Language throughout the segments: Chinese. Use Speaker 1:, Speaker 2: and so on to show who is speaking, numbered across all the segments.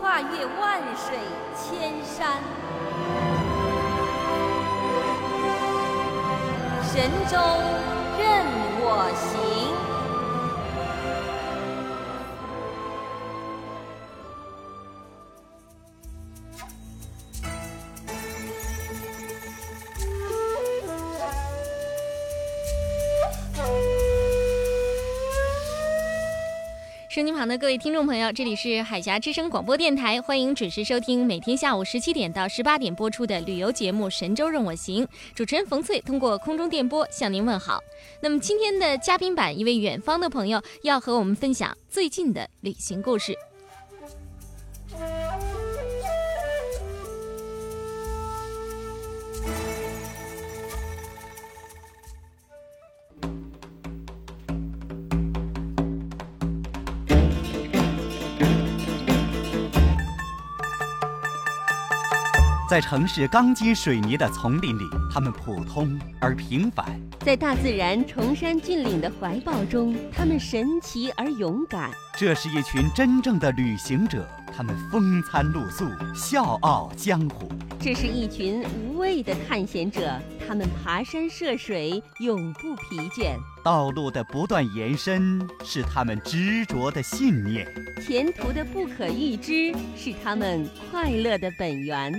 Speaker 1: 跨越万水千山，神州任我行。
Speaker 2: 收音旁的各位听众朋友，这里是海峡之声广播电台，欢迎准时收听每天下午十七点到十八点播出的旅游节目《神州任我行》，主持人冯翠通过空中电波向您问好。那么今天的嘉宾版，一位远方的朋友要和我们分享最近的旅行故事。
Speaker 3: 在城市钢筋水泥的丛林里，他们普通而平凡；
Speaker 4: 在大自然崇山峻岭的怀抱中，他们神奇而勇敢。
Speaker 3: 这是一群真正的旅行者，他们风餐露宿，笑傲江湖；
Speaker 4: 这是一群无畏的探险者，他们爬山涉水，永不疲倦。
Speaker 3: 道路的不断延伸是他们执着的信念，
Speaker 4: 前途的不可预知是他们快乐的本源。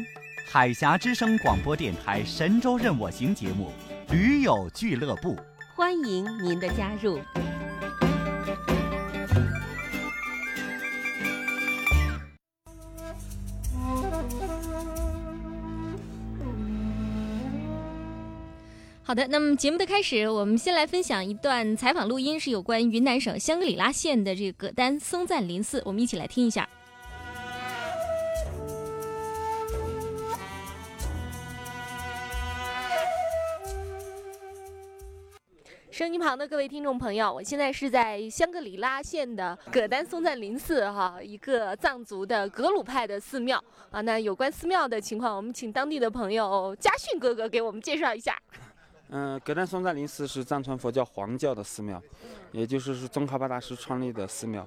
Speaker 3: 海峡之声广播电台《神州任我行》节目，驴友俱乐部，
Speaker 4: 欢迎您的加入。
Speaker 2: 好的，那么节目的开始，我们先来分享一段采访录音，是有关云南省香格里拉县的这个葛丹松赞林寺，我们一起来听一下。收音旁的各位听众朋友，我现在是在香格里拉县的葛丹松赞林寺，哈，一个藏族的格鲁派的寺庙啊。那有关寺庙的情况，我们请当地的朋友嘉训哥哥给我们介绍一下。
Speaker 5: 嗯，葛丹松赞林寺是藏传佛教黄教的寺庙，也就是是宗喀巴大师创立的寺庙。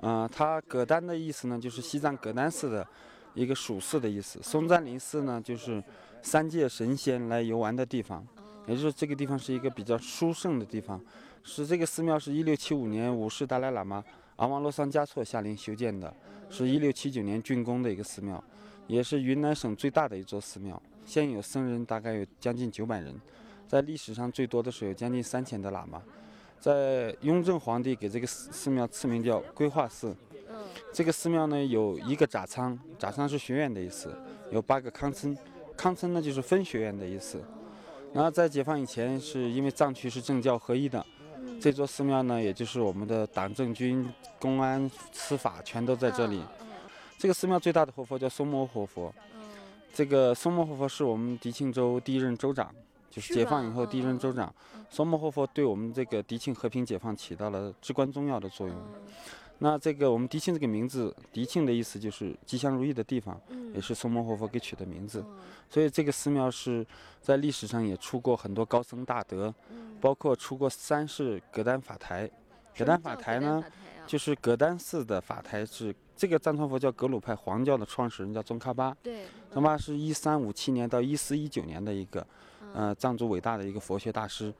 Speaker 5: 嗯，它葛丹的意思呢，就是西藏葛丹寺的一个属寺的意思。松赞林寺呢，就是三界神仙来游玩的地方。也就是这个地方是一个比较殊胜的地方，是这个寺庙是一六七五年五世达赖喇嘛阿旺洛桑嘉措下令修建的，是一六七九年竣工的一个寺庙，也是云南省最大的一座寺庙。现有僧人大概有将近九百人，在历史上最多的时候有将近三千的喇嘛。在雍正皇帝给这个寺寺庙赐名叫规划寺。这个寺庙呢有一个扎仓，扎仓是学院的意思，有八个康村，康村呢就是分学院的意思。然后在解放以前，是因为藏区是政教合一的，这座寺庙呢，也就是我们的党政军、公安、司法全都在这里。这个寺庙最大的活佛叫松摩活佛，这个松摩活佛是我们迪庆州第一任州长，就是解放以后第一任州长。松摩活佛对我们这个迪庆和平解放起到了至关重要的作用。那这个我们迪庆这个名字，迪庆的意思就是吉祥如意的地方，也是松摩活佛给取的名字。所以这个寺庙是在历史上也出过很多高僧大德，包括出过三世葛丹法台。葛丹法台呢，就是葛丹寺的法台是这个藏传佛教格鲁派黄教的创始人叫宗喀巴。
Speaker 2: 对，
Speaker 5: 宗喀巴是一三五七年到一四一九年的一个。呃，藏族伟大的一个佛学大师，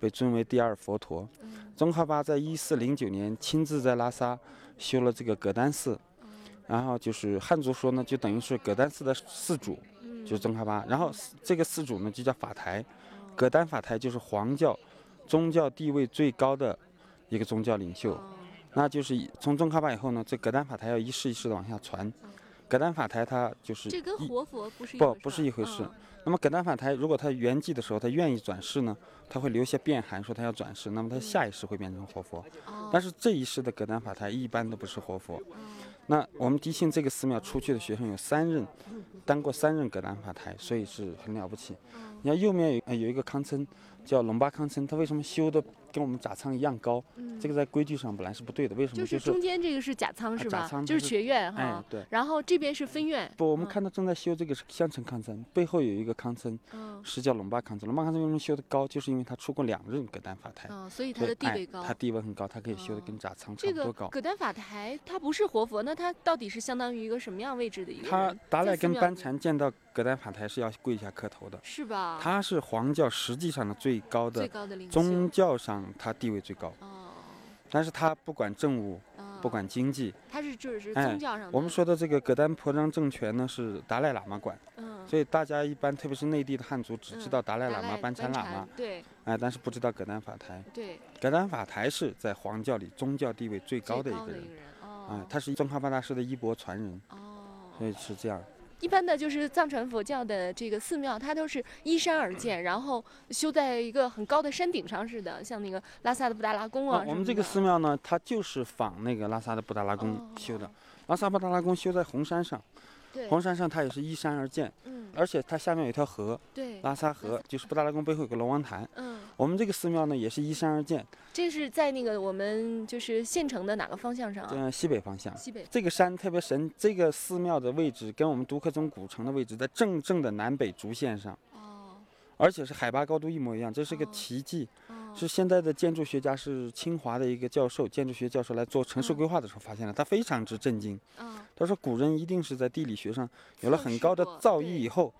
Speaker 5: 被尊为第二佛陀。宗喀巴在一四零九年亲自在拉萨修了这个葛丹寺，然后就是汉族说呢，就等于是葛丹寺的寺主。就是宗喀巴。然后这个寺主呢就叫法台，葛丹法台就是黄教宗教地位最高的一个宗教领袖。那就是从宗喀巴以后呢，这葛丹法台要一世一世的往下传。葛丹法台它就是
Speaker 6: 这跟活佛不是一
Speaker 5: 不不是一回事
Speaker 6: 嗯
Speaker 5: 那么葛丹法台如果他圆寂的时候他愿意转世呢，他会留下变函说他要转世，那么他下一世会变成活佛。
Speaker 6: 哦
Speaker 5: 但是这一世的葛丹法台一般都不是活佛。那我们迪庆这个寺庙出去的学生有三任，当过三任葛丹法台，所以是很了不起。你看右面有呃有一个康村，叫龙巴康村，他为什么修的跟我们甲仓一样高？这个在规矩上本来是不对的，为什么？
Speaker 6: 就是中间这个是甲仓是
Speaker 5: 吧甲
Speaker 6: 吧？就是学院哈
Speaker 5: 哎，对。
Speaker 6: 然后这边是分院，
Speaker 5: 不，我们
Speaker 6: 嗯
Speaker 5: 看到正在修这个是香城康村，背后有一个康村，
Speaker 6: 嗯
Speaker 5: 是叫龙巴康村。龙巴康村为什么修的高？就是因为他出过两任葛丹法台，
Speaker 6: 嗯，所以它的地位高。
Speaker 5: 他地位很高，他可以修的
Speaker 6: 哦
Speaker 5: 跟甲仓差不多高。
Speaker 6: 葛丹法台，它不是活佛，那它到底是相当于一个什么样位置的一个
Speaker 5: 他？达赖跟班禅见到葛丹法台是要跪下磕头的。
Speaker 6: 是吧？
Speaker 5: 他是黄教实际上的最高
Speaker 6: 最
Speaker 5: 的宗教上，他地位最高，
Speaker 6: 哦，
Speaker 5: 但是他不管政务，不
Speaker 6: 哦
Speaker 5: 管经济。
Speaker 6: 他是就是
Speaker 5: 哎
Speaker 6: 宗教上的。
Speaker 5: 我们说的这个葛丹婆章政权呢，是达赖喇嘛管，
Speaker 6: 嗯，
Speaker 5: 所以大家一般特别是内地的汉族只知
Speaker 6: 嗯
Speaker 5: 道达赖喇嘛、班禅喇嘛，
Speaker 6: 对
Speaker 5: 哎，但是不知道葛丹法台。
Speaker 6: 对，
Speaker 5: 葛丹法台是在黄教里宗教地位最高的一个人，
Speaker 6: 啊哦，
Speaker 5: 哎，他是宗喀巴大师的衣钵传人，
Speaker 6: 哦。
Speaker 5: 所以是这样。
Speaker 6: 一般的就是藏传佛教的这个寺庙，它都是依山而建，然后修在一个很高的山顶上似的，像那个拉萨的布达拉宫啊
Speaker 5: 啊，我们这个寺
Speaker 6: 寺
Speaker 5: 庙呢，它就是仿那个拉萨的布达拉宫
Speaker 6: 哦
Speaker 5: 修的。拉萨布达拉宫修在红山上，红山上它也是依山而建，
Speaker 6: 嗯，
Speaker 5: 而且它下面有一条河，
Speaker 6: 对，
Speaker 5: 拉萨河，就是布达拉宫背后有个龙王潭。
Speaker 6: 嗯，
Speaker 5: 我们这个寺庙呢，也是依山而建，
Speaker 6: 这是在那个我们就是县城的哪个方向上啊？
Speaker 5: 呃，西北方向。
Speaker 6: 西北。
Speaker 5: 这个山特别神，这个寺庙的位置跟我们独克宗古城的位置在正正的南北轴线上，
Speaker 6: 哦
Speaker 5: 而且是海拔高度一模一样，这是个
Speaker 6: 哦
Speaker 5: 奇迹。
Speaker 6: 哦，
Speaker 5: 是现在的建筑学家，是清华的一个教授，建筑学教授来做城市
Speaker 6: 嗯
Speaker 5: 规划的时候发现了，他非常之震惊。
Speaker 6: 嗯
Speaker 5: 他说古人一定是在地理学上有了很高的造诣以后，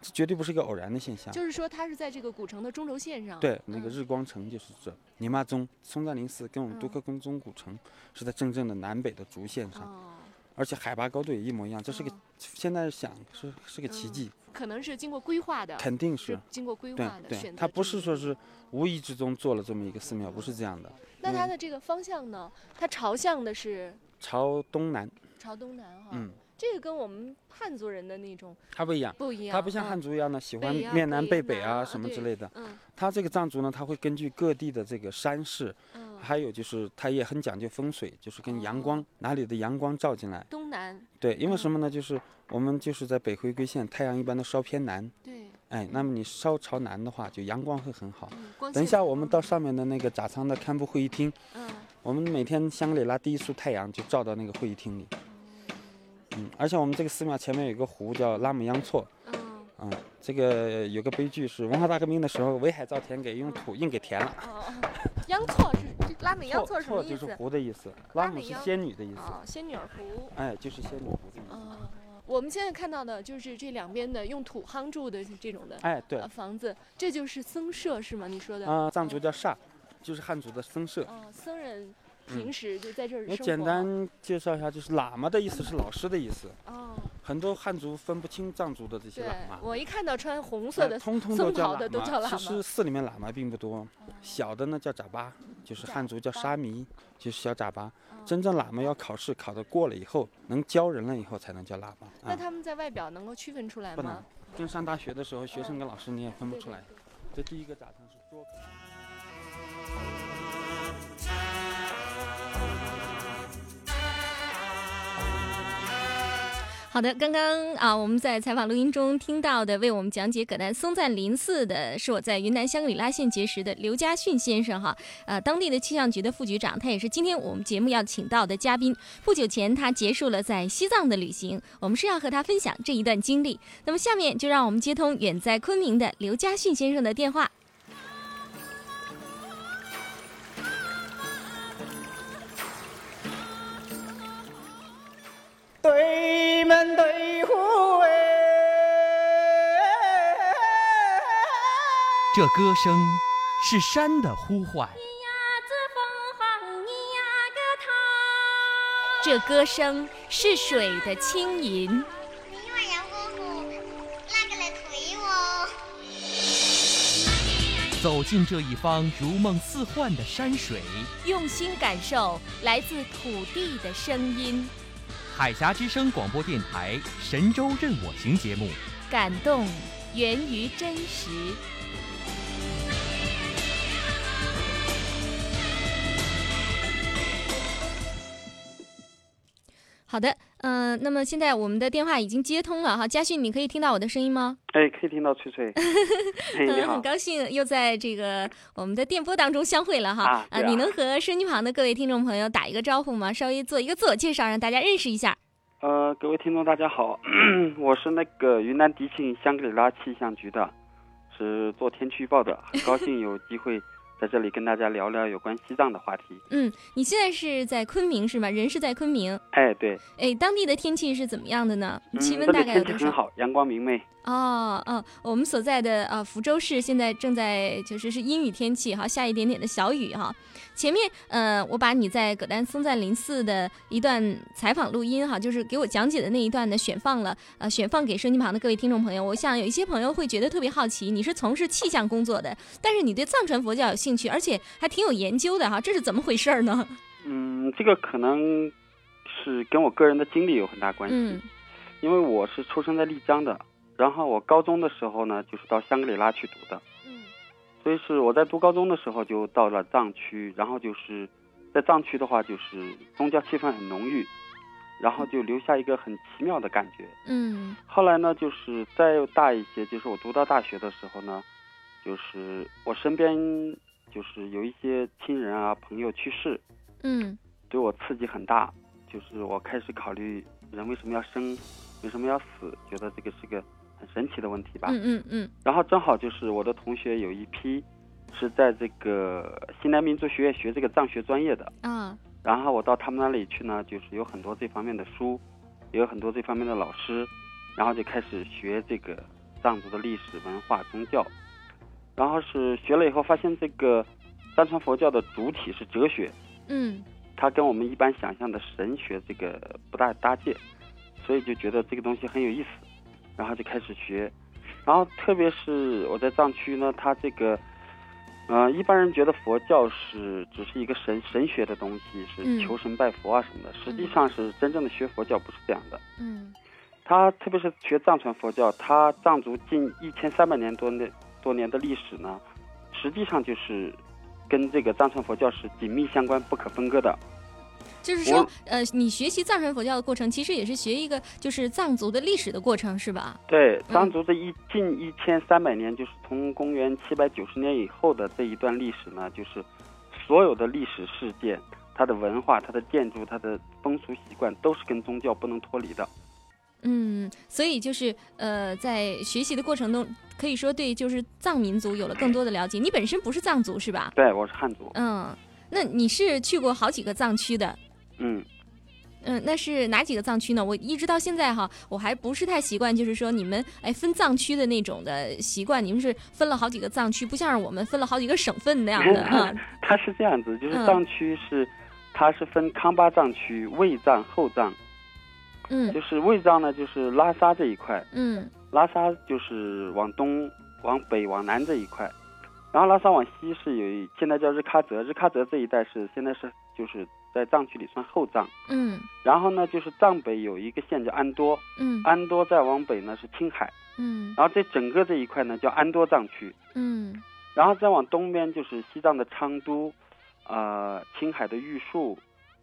Speaker 5: 这绝对不是一个偶然的现象。
Speaker 6: 就是说它是在这个古城的中轴线上。
Speaker 5: 对，那个
Speaker 6: 嗯
Speaker 5: 日光城就是这，尼玛宗松赞林寺跟我们都
Speaker 6: 嗯
Speaker 5: 克宫宗古城是在真正的南北的轴线上，
Speaker 6: 哦，
Speaker 5: 而且海拔高度也一模一样，这是个
Speaker 6: 哦
Speaker 5: 现在想是是个奇
Speaker 6: 嗯
Speaker 5: 迹，
Speaker 6: 可能是经过规划的，
Speaker 5: 肯定是。
Speaker 6: 是经过规划的，
Speaker 5: 对它不是说是无意之中做了这么一个寺庙，不是这样的。
Speaker 6: 那它
Speaker 5: 嗯
Speaker 6: 的这个方向呢？它朝向的是
Speaker 5: 朝东南，
Speaker 6: 朝东南哈。
Speaker 5: 嗯，
Speaker 6: 这个跟我们汉族人的那种
Speaker 5: 他不一样。
Speaker 6: 不一样。
Speaker 5: 它不像
Speaker 6: 嗯
Speaker 5: 汉族一样的喜欢面南
Speaker 6: 北
Speaker 5: 背北啊什么之类的，
Speaker 6: 嗯
Speaker 5: 它这个藏族呢，他会根据各地的这个山势，
Speaker 6: 嗯，
Speaker 5: 还有就是他也很讲究风水，就是跟阳
Speaker 6: 哦
Speaker 5: 光哪里的阳光照进来。
Speaker 6: 东南
Speaker 5: 对，因为
Speaker 6: 嗯
Speaker 5: 什么呢？就是我们就是在北回归线，太阳一般都烧偏南，
Speaker 6: 对。
Speaker 5: 哎，那么你稍朝南的话，就阳光会很好。
Speaker 6: 嗯
Speaker 5: 等一下我们到上面的那个扎仓的堪布会议厅，
Speaker 6: 嗯
Speaker 5: 我们每天香格里拉第一束太阳就照到那个会议厅里。嗯，而且我们这个寺庙前面有个湖叫拉姆央措，
Speaker 6: 嗯
Speaker 5: 嗯，这个有个悲剧是文化大革命的时候，围海造田给用土硬给填了。
Speaker 6: 哦哦，央措是这拉美央措是什么意思
Speaker 5: 措就是？湖的意思，拉姆是仙女的意思，
Speaker 6: 啊，仙女湖。
Speaker 5: 哎，就是仙女湖的意思。
Speaker 6: 哦，我们现在看到的就是这两边的用土夯筑的这种的
Speaker 5: 哎，对
Speaker 6: 呃，房子，这就是僧舍是吗？你说的？
Speaker 5: 啊，藏族叫刹，就是汉族的僧舍。
Speaker 6: 哦，僧人
Speaker 5: 嗯
Speaker 6: 平时就在这儿生活。
Speaker 5: 我简单介绍一下，就是喇嘛的意思是老师的意思。
Speaker 6: 哦，
Speaker 5: 很多汉族分不清藏族的这些喇嘛，，
Speaker 6: 我一看到穿红
Speaker 5: 哎
Speaker 6: 色的，
Speaker 5: 通通都叫
Speaker 6: 喇
Speaker 5: 其实寺里面喇嘛并不多，小的呢叫扎巴，就是汉族叫沙弥，就是小扎巴。
Speaker 6: 哦
Speaker 5: 真正喇嘛要考试，考得过了以后，能教人了以后才能叫喇嘛。啊，
Speaker 6: 那他们在外表能够区分出来吗
Speaker 5: 不能
Speaker 6: 吗？
Speaker 5: 跟上大学的时候，学生跟老师你也分不出来。这第一个扎仓是桌。
Speaker 6: 好的，刚刚啊，我们在采访录音中听到的，为我们讲解葛丹松赞林寺的是我在云南香格里拉县结识的刘家训先生哈，呃，当地的气象局的副局长，他也是今天我们节目要请到的嘉宾。不久前他结束了在西藏的旅行，我们是要和他分享这一段经历。那么下面就让我们接通远在昆明的刘家训先生的电话。
Speaker 7: 对门对户哎。
Speaker 4: 这歌声是山的呼唤。
Speaker 6: 这歌声是水的轻吟。
Speaker 8: 走进这一方如梦似幻的山水，
Speaker 1: 用心感受来自土地的声音。
Speaker 8: 海峡之声广播电台神州任我行节目，
Speaker 1: 感动源于真实。
Speaker 2: 好的，嗯、那么现在我们的电话已经接通了哈，嘉训，你可以听到我的声音吗？
Speaker 9: 哎，可以听到翠翠。哎，
Speaker 2: 很。高兴又在这个我们的电波当中相会了哈。呃，
Speaker 9: 啊
Speaker 2: 你能和收音机旁的各位听众朋友打一个招呼吗？稍微做一个自我介绍，让大家认识一下。
Speaker 9: 呃，各位听众大家好，我是那个云南迪庆香格里拉气象局的，是做天气预报的，很高兴有机会在这里跟大家聊聊有关西藏的话题。
Speaker 2: 嗯，你现在是在昆明是吧？人是在昆明。
Speaker 9: 哎，对，
Speaker 2: 哎，当地的天气是怎么样的呢？
Speaker 9: 嗯，
Speaker 2: 气温大概有多少？
Speaker 9: 很好，阳光明媚。
Speaker 2: 哦，嗯，我们所在的呃福州市现在正在就是是阴雨天气哈，下一点点的小雨哈。前面呃，我把你在葛丹松赞林寺的一段采访录音哈，就是给我讲解的那一段呢，选放了呃，选放给收音旁的各位听众朋友。我想有一些朋友会觉得特别好奇，你是从事气象工作的，但是你对藏传佛教有兴趣，而且还挺有研究的哈，这是怎么回事儿呢？
Speaker 9: 嗯，这个可能是跟我个人的经历有很大关系，
Speaker 2: 嗯
Speaker 9: 因为我是出生在丽江的，然后我高中的时候呢，就是到香格里拉去读的。
Speaker 2: 嗯
Speaker 9: 所以是我在读高中的时候就到了藏区，然后就是在藏区的话，就是宗教气氛很浓郁，然后就留下一个很奇妙的感觉。
Speaker 2: 嗯
Speaker 9: 后来呢，就是再大一些，就是我读到大学的时候呢，就是我身边就是有一些亲人啊朋友去世，
Speaker 2: 嗯
Speaker 9: 对我刺激很大，就是我开始考虑人为什么要生，为什么要死，觉得这个是个很神奇的问题吧。
Speaker 2: 嗯嗯嗯。
Speaker 9: 然后正好就是我的同学有一批是在这个西南民族学院学这个藏学专业的，
Speaker 2: 嗯
Speaker 9: 然后我到他们那里去呢，就是有很多这方面的书，也有很多这方面的老师，然后就开始学这个藏族的历史文化宗教，然后是学了以后发现这个藏传佛教的主体是哲学，
Speaker 2: 嗯。
Speaker 9: 它跟我们一般想象的神学这个不大搭界，所以就觉得这个东西很有意思，然后就开始学，然后特别是我在藏区呢，它这个，呃，一般人觉得佛教是只是一个神神学的东西，
Speaker 2: 嗯
Speaker 9: 是求神拜佛啊什么的，实际上是真正的学佛教不是这样的。
Speaker 2: 嗯
Speaker 9: 他特别是学藏传佛教，他藏族近一千三百年多年多年的历史呢，实际上就是跟这个藏传佛教是紧密相关、不可分割的。
Speaker 2: 就是说，呃，你学习藏传佛教的过程，其实也是学一个就是藏族的历史的过程，是吧？
Speaker 9: 对，藏族这一近一千三百年，就是从公元七百九十年以后的这一段历史呢，就是所有的历史事件、它的文化、它的建筑、它的风俗习惯，都是跟宗教不能脱离的。
Speaker 2: 嗯，所以就是呃，在学习的过程中，可以说对就是藏民族有了更多的了解。你本身不是藏族是吧？
Speaker 9: 对，我是汉族。
Speaker 2: 嗯，那你是去过好几个藏区的。
Speaker 9: 嗯，
Speaker 2: 嗯，那是哪几个藏区呢？我一直到现在哈，我还不是太习惯，就是说你们哎分藏区的那种的习惯，你们是分了好几个藏区，不像是我们分了好几个省份那样的啊。
Speaker 9: 它是这样子，就是
Speaker 2: 嗯
Speaker 9: 藏区是，它是分康巴藏区、卫藏、后藏。
Speaker 2: 嗯
Speaker 9: 就是卫藏呢，就是拉萨这一块，
Speaker 2: 嗯
Speaker 9: 拉萨就是往东、往北、往南这一块，然后拉萨往西是有一现在叫日喀则，日喀则这一带是现在是就是在藏区里算后藏，
Speaker 2: 嗯。
Speaker 9: 然后呢就是藏北有一个县叫安多，
Speaker 2: 嗯。
Speaker 9: 安多再往北呢是青海，
Speaker 2: 嗯。
Speaker 9: 然后这整个这一块呢叫安多藏区，
Speaker 2: 嗯。
Speaker 9: 然后再往东边就是西藏的昌都，呃青海的玉树，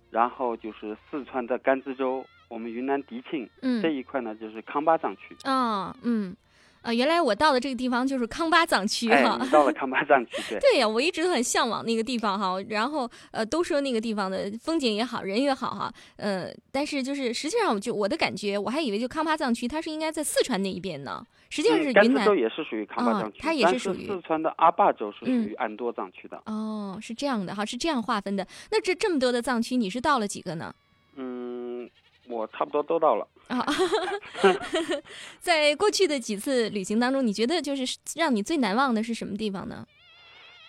Speaker 9: 然后就是四川的甘孜州，我们云南迪庆，
Speaker 2: 嗯。
Speaker 9: 这一块呢就是康巴藏区。
Speaker 2: 啊嗯啊，原来我到的这个地方就是康巴藏区
Speaker 9: 哎
Speaker 2: 哈。，
Speaker 9: 你到了 康巴藏区，对。
Speaker 2: 对呀，我一直都很向往那个地方哈。然后呃，都说那个地方的风景也好，人也好哈。呃，但是就是实际上，我就我的感觉，我还以为就康巴藏区它是应该在四川那一边呢，实际上是云南。
Speaker 9: 孜州也是属于康巴藏区，
Speaker 2: 哦它也是属于
Speaker 9: 四川的阿坝州是属
Speaker 2: 嗯
Speaker 9: 于安多藏区的。
Speaker 2: 哦，是这样的哈，是这样划分的。那这这么多的藏区，你是到了几个呢？
Speaker 9: 嗯，我差不多都到了。
Speaker 2: 啊，在过去的几次旅行当中，你觉得就是让你最难忘的是什么地方呢？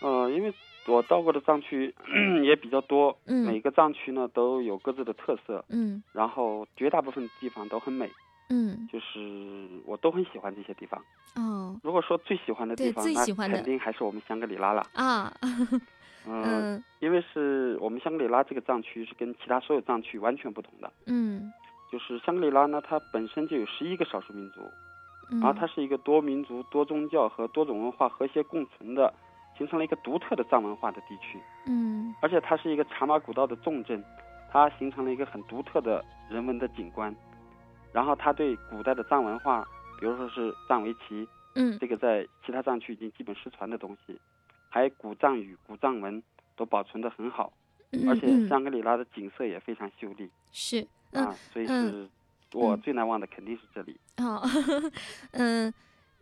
Speaker 9: 嗯，因为我到过的藏区 也比较多，
Speaker 2: 嗯
Speaker 9: 每个藏区呢都有各自的特色，
Speaker 2: 嗯
Speaker 9: 然后绝大部分地方都很美。
Speaker 2: 嗯
Speaker 9: 就是我都很喜欢这些地方。
Speaker 2: 哦，
Speaker 9: 如果说最喜欢的地方，那
Speaker 2: 最喜欢的
Speaker 9: 肯定还是我们香格里拉了。
Speaker 2: 啊，
Speaker 9: 嗯，
Speaker 2: 嗯
Speaker 9: 因为是我们香格里拉这个藏区是跟其他所有藏区完全不同的。
Speaker 2: 嗯
Speaker 9: 就是香格里拉呢，它本身就有十一个少数民族，
Speaker 2: 嗯，
Speaker 9: 然后它是一个多民族、多宗教和多种文化和谐共存的，形成了一个独特的藏文化的地区。
Speaker 2: 嗯
Speaker 9: 而且它是一个茶马古道的重镇，它形成了一个很独特的人文的景观。然后它对古代的藏文化，比如说是藏围棋，
Speaker 2: 嗯
Speaker 9: 这个在其他藏区已经基本失传的东西，还有古藏语、古藏文都保存得很好。
Speaker 2: 嗯，
Speaker 9: 而且
Speaker 2: 嗯
Speaker 9: 香格里拉的景色也非常秀丽
Speaker 2: 是嗯
Speaker 9: 啊，所以
Speaker 2: 嗯
Speaker 9: 是我
Speaker 2: 嗯
Speaker 9: 最难忘的肯定是这里。
Speaker 2: 哦，嗯。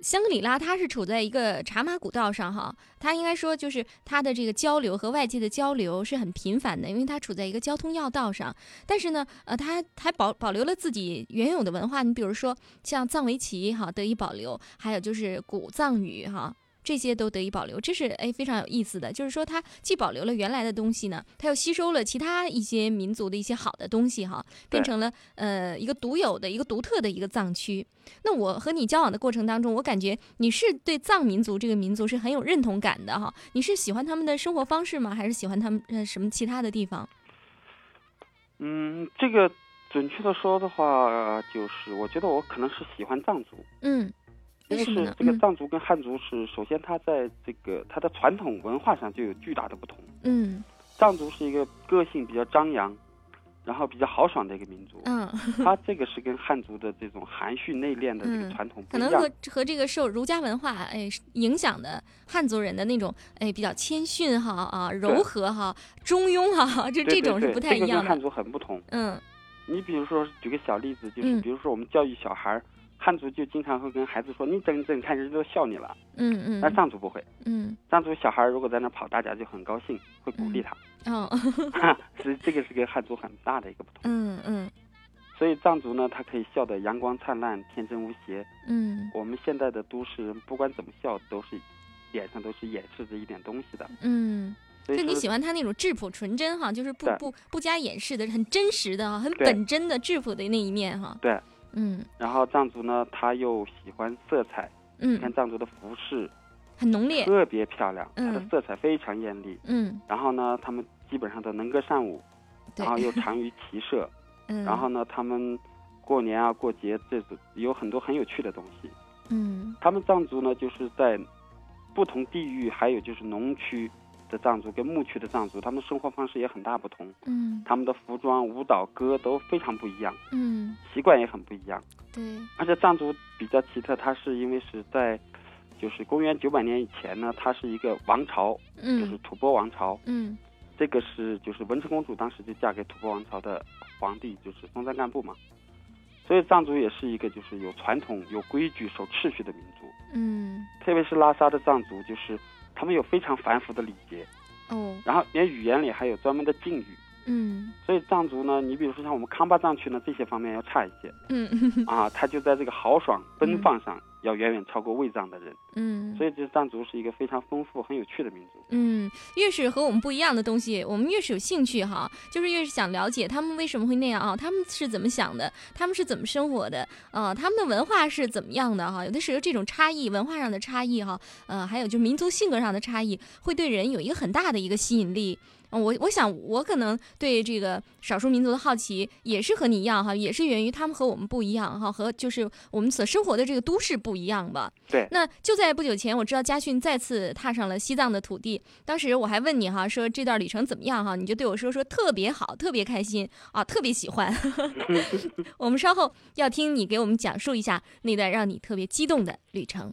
Speaker 2: 香格里拉它是处在一个茶马古道上哈，它应该说就是它的这个交流和外界的交流是很频繁的，因为它处在一个交通要道上。但是呢，呃，它还保保留了自己原有的文化，你比如说像藏围棋哈得以保留，还有就是古藏语哈。这些都得以保留，这是哎非常有意思的，就是说它既保留了原来的东西呢，它又吸收了其他一些民族的一些好的东西哈，变成了呃一个独有的一个独特的一个藏区。那我和你交往的过程当中，我感觉你是对藏民族这个民族是很有认同感的哈。你是喜欢他们的生活方式吗？还是喜欢他们呃什么其他的地方？
Speaker 9: 嗯，这个准确的说的话，就是我觉得我可能是喜欢藏族，
Speaker 2: 嗯，
Speaker 9: 因为
Speaker 2: 为什么呢？
Speaker 9: 是这个
Speaker 2: 嗯
Speaker 9: 藏族跟汉族是，首先它在这个它的传统文化上就有巨大的不同。
Speaker 2: 嗯
Speaker 9: 藏族是一个个性比较张扬，然后比较豪爽的一个民族，
Speaker 2: 嗯，
Speaker 9: 它这个是跟汉族的这种含蓄内敛的这个
Speaker 2: 嗯
Speaker 9: 传统不一样。
Speaker 2: 可能和和这个受儒家文化哎影响的汉族人的那种哎比较谦逊哈啊柔和哈中庸哈，就这种是不太一样
Speaker 9: 这个跟汉。族很不同。
Speaker 2: 嗯
Speaker 9: 你比如说举个小例子，就是
Speaker 2: 嗯
Speaker 9: 比如说我们教育小孩儿，汉族就经常会跟孩子说：“你整整看人家都笑你了。”
Speaker 2: 嗯
Speaker 9: 嗯
Speaker 2: 嗯
Speaker 9: 藏族不会，
Speaker 2: 嗯
Speaker 9: 藏族小孩如果在那跑，大家就很高兴，会鼓励他。
Speaker 2: 哦
Speaker 9: 所以这个是跟汉族很大的一个不同。
Speaker 2: 嗯嗯
Speaker 9: 所以藏族呢，他可以笑得阳光灿烂、天真无邪。
Speaker 2: 嗯
Speaker 9: 我们现在的都市人，不管怎么笑，都是脸上都是掩饰着一点东西的。
Speaker 2: 嗯。就你喜欢他那种质朴纯真哈，就是不不不加掩饰的，很真实的哈，很本真的质朴的那一面哈。
Speaker 9: 对，
Speaker 2: 嗯
Speaker 9: 然后藏族呢，他又喜欢色彩，你看
Speaker 2: 嗯，
Speaker 9: 藏族的服饰
Speaker 2: 很浓烈。
Speaker 9: 特别漂亮，它的
Speaker 2: 嗯
Speaker 9: 色彩非常艳丽。
Speaker 2: 嗯，
Speaker 9: 然后呢，他们基本上都能歌善舞，然后又长于骑射。
Speaker 2: 嗯，
Speaker 9: 然后呢，他们过年啊、过节这种有很多很有趣的东西。
Speaker 2: 嗯
Speaker 9: 他们藏族呢，就是在不同地域，还有就是农区的藏族跟牧区的藏族，他们生活方式也很大不同。
Speaker 2: 嗯
Speaker 9: 他们的服装、舞蹈、歌都非常不一样，
Speaker 2: 嗯，
Speaker 9: 习惯也很不一样。
Speaker 2: 对，
Speaker 9: 而且藏族比较奇特，它是因为是在，就是公元九百年以前呢，它是一个王朝，就是
Speaker 2: 嗯
Speaker 9: 吐蕃王朝。
Speaker 2: 嗯
Speaker 9: 这个是就是文成公主当时就嫁给吐蕃王朝的皇帝，就是松赞干布嘛。所以藏族也是一个就是有传统、有规矩、守秩序的民族。
Speaker 2: 嗯
Speaker 9: 特别是拉萨的藏族，就是他们有非常繁复的礼节，
Speaker 2: 哦。
Speaker 9: 然后连语言里还有专门的敬语。
Speaker 2: 嗯。
Speaker 9: 所以藏族呢，你比如说像我们康巴藏区呢，这些方面要差一些。
Speaker 2: 嗯。
Speaker 9: 啊，他就在这个豪爽奔放上要远远超过卫藏的人。
Speaker 2: 嗯，
Speaker 9: 所以这藏族是一个非常丰富、很有趣的民族。
Speaker 2: 嗯，越是和我们不一样的东西，我们越是有兴趣哈，就是越是想了解他们为什么会那样啊，他们是怎么想的，他们是怎么生活的，啊，他们的文化是怎么样的哈？有的时候这种差异，文化上的差异哈，呃，还有就是民族性格上的差异，会对人有一个很大的一个吸引力。嗯我我想我可能对这个少数民族的好奇也是和你一样哈，也是源于他们和我们不一样哈，和就是我们所生活的这个都市不一样吧。
Speaker 9: 对，
Speaker 2: 那就在不久前，我知道家训再次踏上了西藏的土地。当时我还问你哈，说这段旅程怎么样哈？你就对我说说特别好，特别开心啊，特别喜欢。我们稍后要听你给我们讲述一下那段让你特别激动的旅程。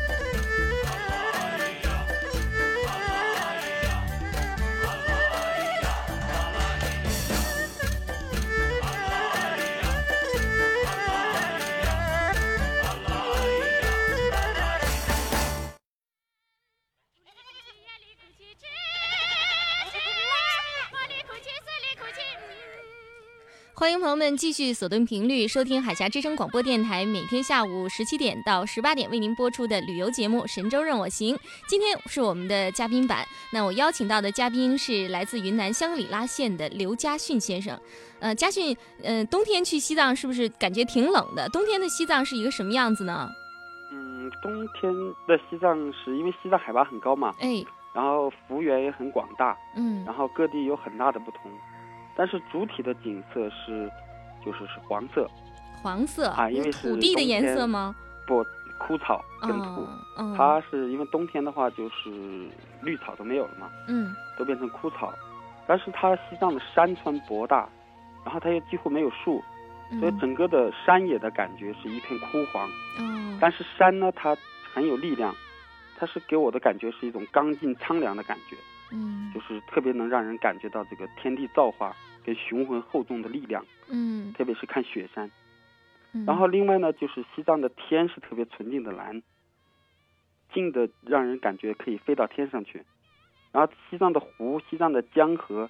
Speaker 2: 友们继续锁定频率收听海峡之声广播电台，每天下午十七点到十八点为您播出的旅游节目《神州任我行》。今天是我们的嘉宾版，那我邀请到的嘉宾是来自云南香格里拉县的刘家训先生。呃，家训，呃，冬天去西藏是不是感觉挺冷的？冬天的西藏是一个什么样子呢？
Speaker 9: 嗯，冬天的西藏是因为西藏海拔很高嘛，
Speaker 2: 哎，
Speaker 9: 然后幅员也很广大，
Speaker 2: 嗯
Speaker 9: 然后各地有很大的不同，但是主体的景色是就是是黄色，
Speaker 2: 黄色
Speaker 9: 啊因为是
Speaker 2: 土地的颜色吗？
Speaker 9: 不枯草跟土。它是因为冬天的话，就是绿草都没有了嘛，
Speaker 2: 嗯
Speaker 9: 都变成枯草。但是它西藏的山川博大，然后它又几乎没有树，所以
Speaker 2: 嗯
Speaker 9: 整个的山野的感觉是一片枯黄。
Speaker 2: 哦
Speaker 9: 但是山呢，它很有力量，它是给我的感觉是一种刚劲苍凉的感觉，
Speaker 2: 嗯
Speaker 9: 就是特别能让人感觉到这个天地造化跟雄浑厚重的力量，
Speaker 2: 嗯，
Speaker 9: 特别是看雪山。
Speaker 2: 嗯
Speaker 9: 然后另外呢，就是西藏的天是特别纯净的蓝，净的让人感觉可以飞到天上去。然后西藏的湖、西藏的江河，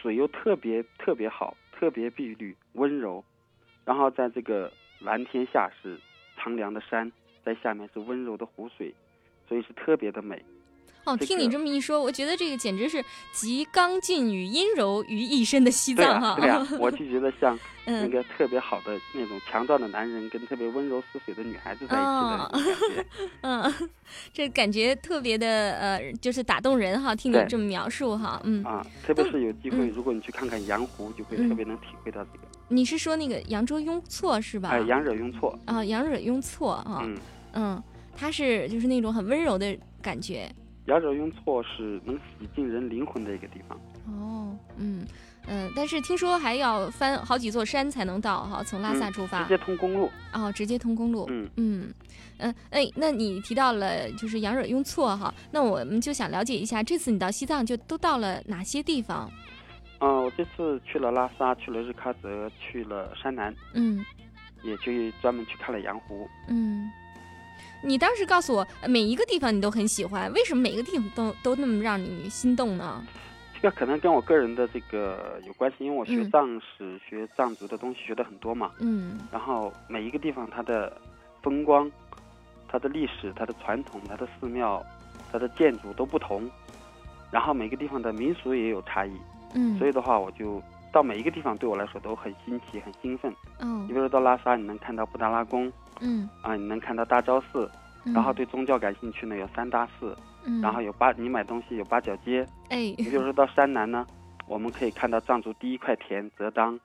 Speaker 9: 水又特别特别好，特别碧绿温柔。然后在这个蓝天下是苍凉的山，在下面是温柔的湖水，所以是特别的美。
Speaker 2: 哦，听你这么一说，我觉得这个简直是集刚劲与阴柔于一身的西藏哈。
Speaker 9: 啊，对啊，我就觉得像那
Speaker 2: 嗯
Speaker 9: 个特别好的那种强壮的男人跟特别温柔似水的女孩子在一起的。
Speaker 2: 嗯，这感觉特别的呃，就是打动人哈。听你这么描述哈，嗯，
Speaker 9: 啊，特别是有机会，
Speaker 2: 嗯
Speaker 9: 如果你去看看羊湖，就会
Speaker 2: 嗯
Speaker 9: 特别能体会到这个。
Speaker 2: 你是说那个扬州雍措是吧？
Speaker 9: 哎，羊惹雍措，
Speaker 2: 啊，杨惹雍措啊，
Speaker 9: 嗯，
Speaker 2: 嗯，它是就是那种很温柔的感觉。
Speaker 9: 羊惹雍措是能洗净人灵魂的一个地方。
Speaker 2: 哦，嗯嗯，但是听说还要翻好几座山才能到哈，从拉萨
Speaker 9: 嗯
Speaker 2: 出发。
Speaker 9: 直接通公路。
Speaker 2: 哦，直接通公路。
Speaker 9: 嗯
Speaker 2: 嗯嗯，哎，那你提到了就是羊惹雍措哈，那我们就想了解一下，这次你到西藏就都到了哪些地方？
Speaker 9: 嗯、我这次去了拉萨，去了日喀则，去了山南，
Speaker 2: 嗯
Speaker 9: 也去专门去看了羊湖。
Speaker 2: 嗯，你当时告诉我呃每一个地方你都很喜欢，为什么每一个地方都都那么让你心动呢？
Speaker 9: 这个可能跟我个人的这个有关系，因为我学
Speaker 2: 嗯
Speaker 9: 藏史、学藏族的东西学的很多嘛。
Speaker 2: 嗯
Speaker 9: 然后每一个地方它的风光、它的历史、它的传统、它的寺庙、它的建筑都不同，然后每个地方的民俗也有差异。
Speaker 2: 嗯，
Speaker 9: 所以的话，我就到每一个地方对我来说都很新奇、很兴奋。
Speaker 2: 嗯
Speaker 9: 你比如说到拉萨，你能看到布达拉宫
Speaker 2: 嗯，
Speaker 9: 啊，你能看到大昭寺，
Speaker 2: 嗯
Speaker 9: 然后对宗教感兴趣呢有三大寺，
Speaker 2: 嗯
Speaker 9: 然后有八你买东西有八角街。
Speaker 2: 哎
Speaker 9: 你比如说到山南呢，我们可以看到藏族第一块田泽当，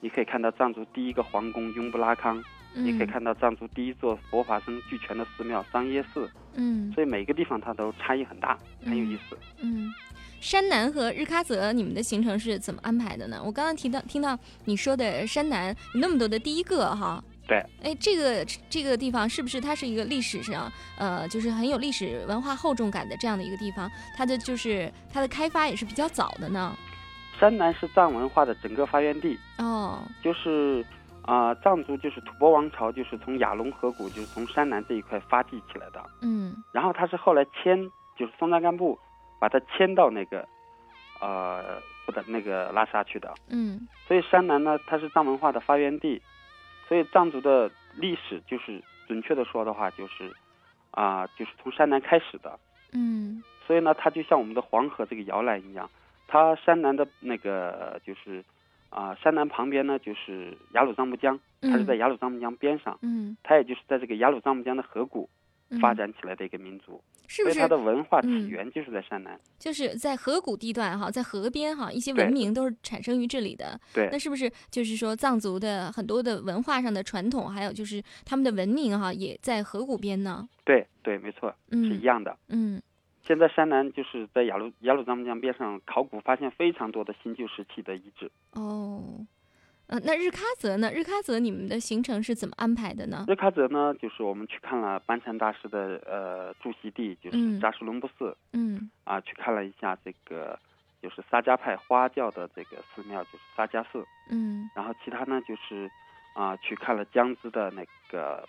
Speaker 9: 你可以看到藏族第一个皇宫雍布拉康，你可以
Speaker 2: 嗯
Speaker 9: 看到藏族第一座佛法僧俱全的寺庙桑耶寺。
Speaker 2: 嗯
Speaker 9: 所以每个地方它都差异很大，很有意思。
Speaker 2: 嗯，山南和日喀则，你们的行程是怎么安排的呢？我刚刚提到听到你说的山南有那么多的第一个哈，
Speaker 9: 对，
Speaker 2: 哎，这个这个地方是不是它是一个历史上呃，就是很有历史文化厚重感的这样的一个地方？它的就是它的开发也是比较早的呢。
Speaker 9: 山南是藏文化的整个发源地，
Speaker 2: 哦，
Speaker 9: 就是啊、藏族就是吐蕃王朝，就是从雅龙河谷，就是从山南这一块发迹起来的。
Speaker 2: 嗯
Speaker 9: 然后它是后来迁，就是松赞干布把它迁到那个呃不的那个拉萨去的。
Speaker 2: 嗯
Speaker 9: 所以山南呢，它是藏文化的发源地，所以藏族的历史就是准确的说的话，就是啊、就是从山南开始的。
Speaker 2: 嗯。
Speaker 9: 所以呢，它就像我们的黄河这个摇篮一样，它山南的那个就是啊、山南旁边呢就是雅鲁藏布江，它是在雅鲁藏布江边上，
Speaker 2: 嗯，
Speaker 9: 它也就是在这个雅鲁藏布江的河谷
Speaker 2: 嗯。
Speaker 9: 发展起来的一个民族，
Speaker 2: 是不是
Speaker 9: 所以它的文化起
Speaker 2: 嗯
Speaker 9: 源就是在山南。
Speaker 2: 就是在河谷地段哈，在河边哈，一些文明都是产生于这里的。
Speaker 9: 对
Speaker 2: 那是不是就是说藏族的很多的文化上的传统，还有就是他们的文明哈，也在河谷边呢？
Speaker 9: 对对，没错，是
Speaker 2: 嗯
Speaker 9: 一样的。
Speaker 2: 嗯
Speaker 9: 现在山南就是在雅鲁雅鲁藏布江边上考古发现非常多的新旧时期的遗址。
Speaker 2: 哦，呃，那日喀则呢？日喀则你们的行程是怎么安排的呢？
Speaker 9: 日喀则呢，就是我们去看了班禅大师的呃住席地，就是
Speaker 2: 嗯
Speaker 9: 扎什伦布寺。
Speaker 2: 嗯
Speaker 9: 啊，去看了一下这个就是萨迦派花教的这个寺庙，就是萨迦寺。
Speaker 2: 嗯
Speaker 9: 然后其他呢就是啊，去看了江孜的那个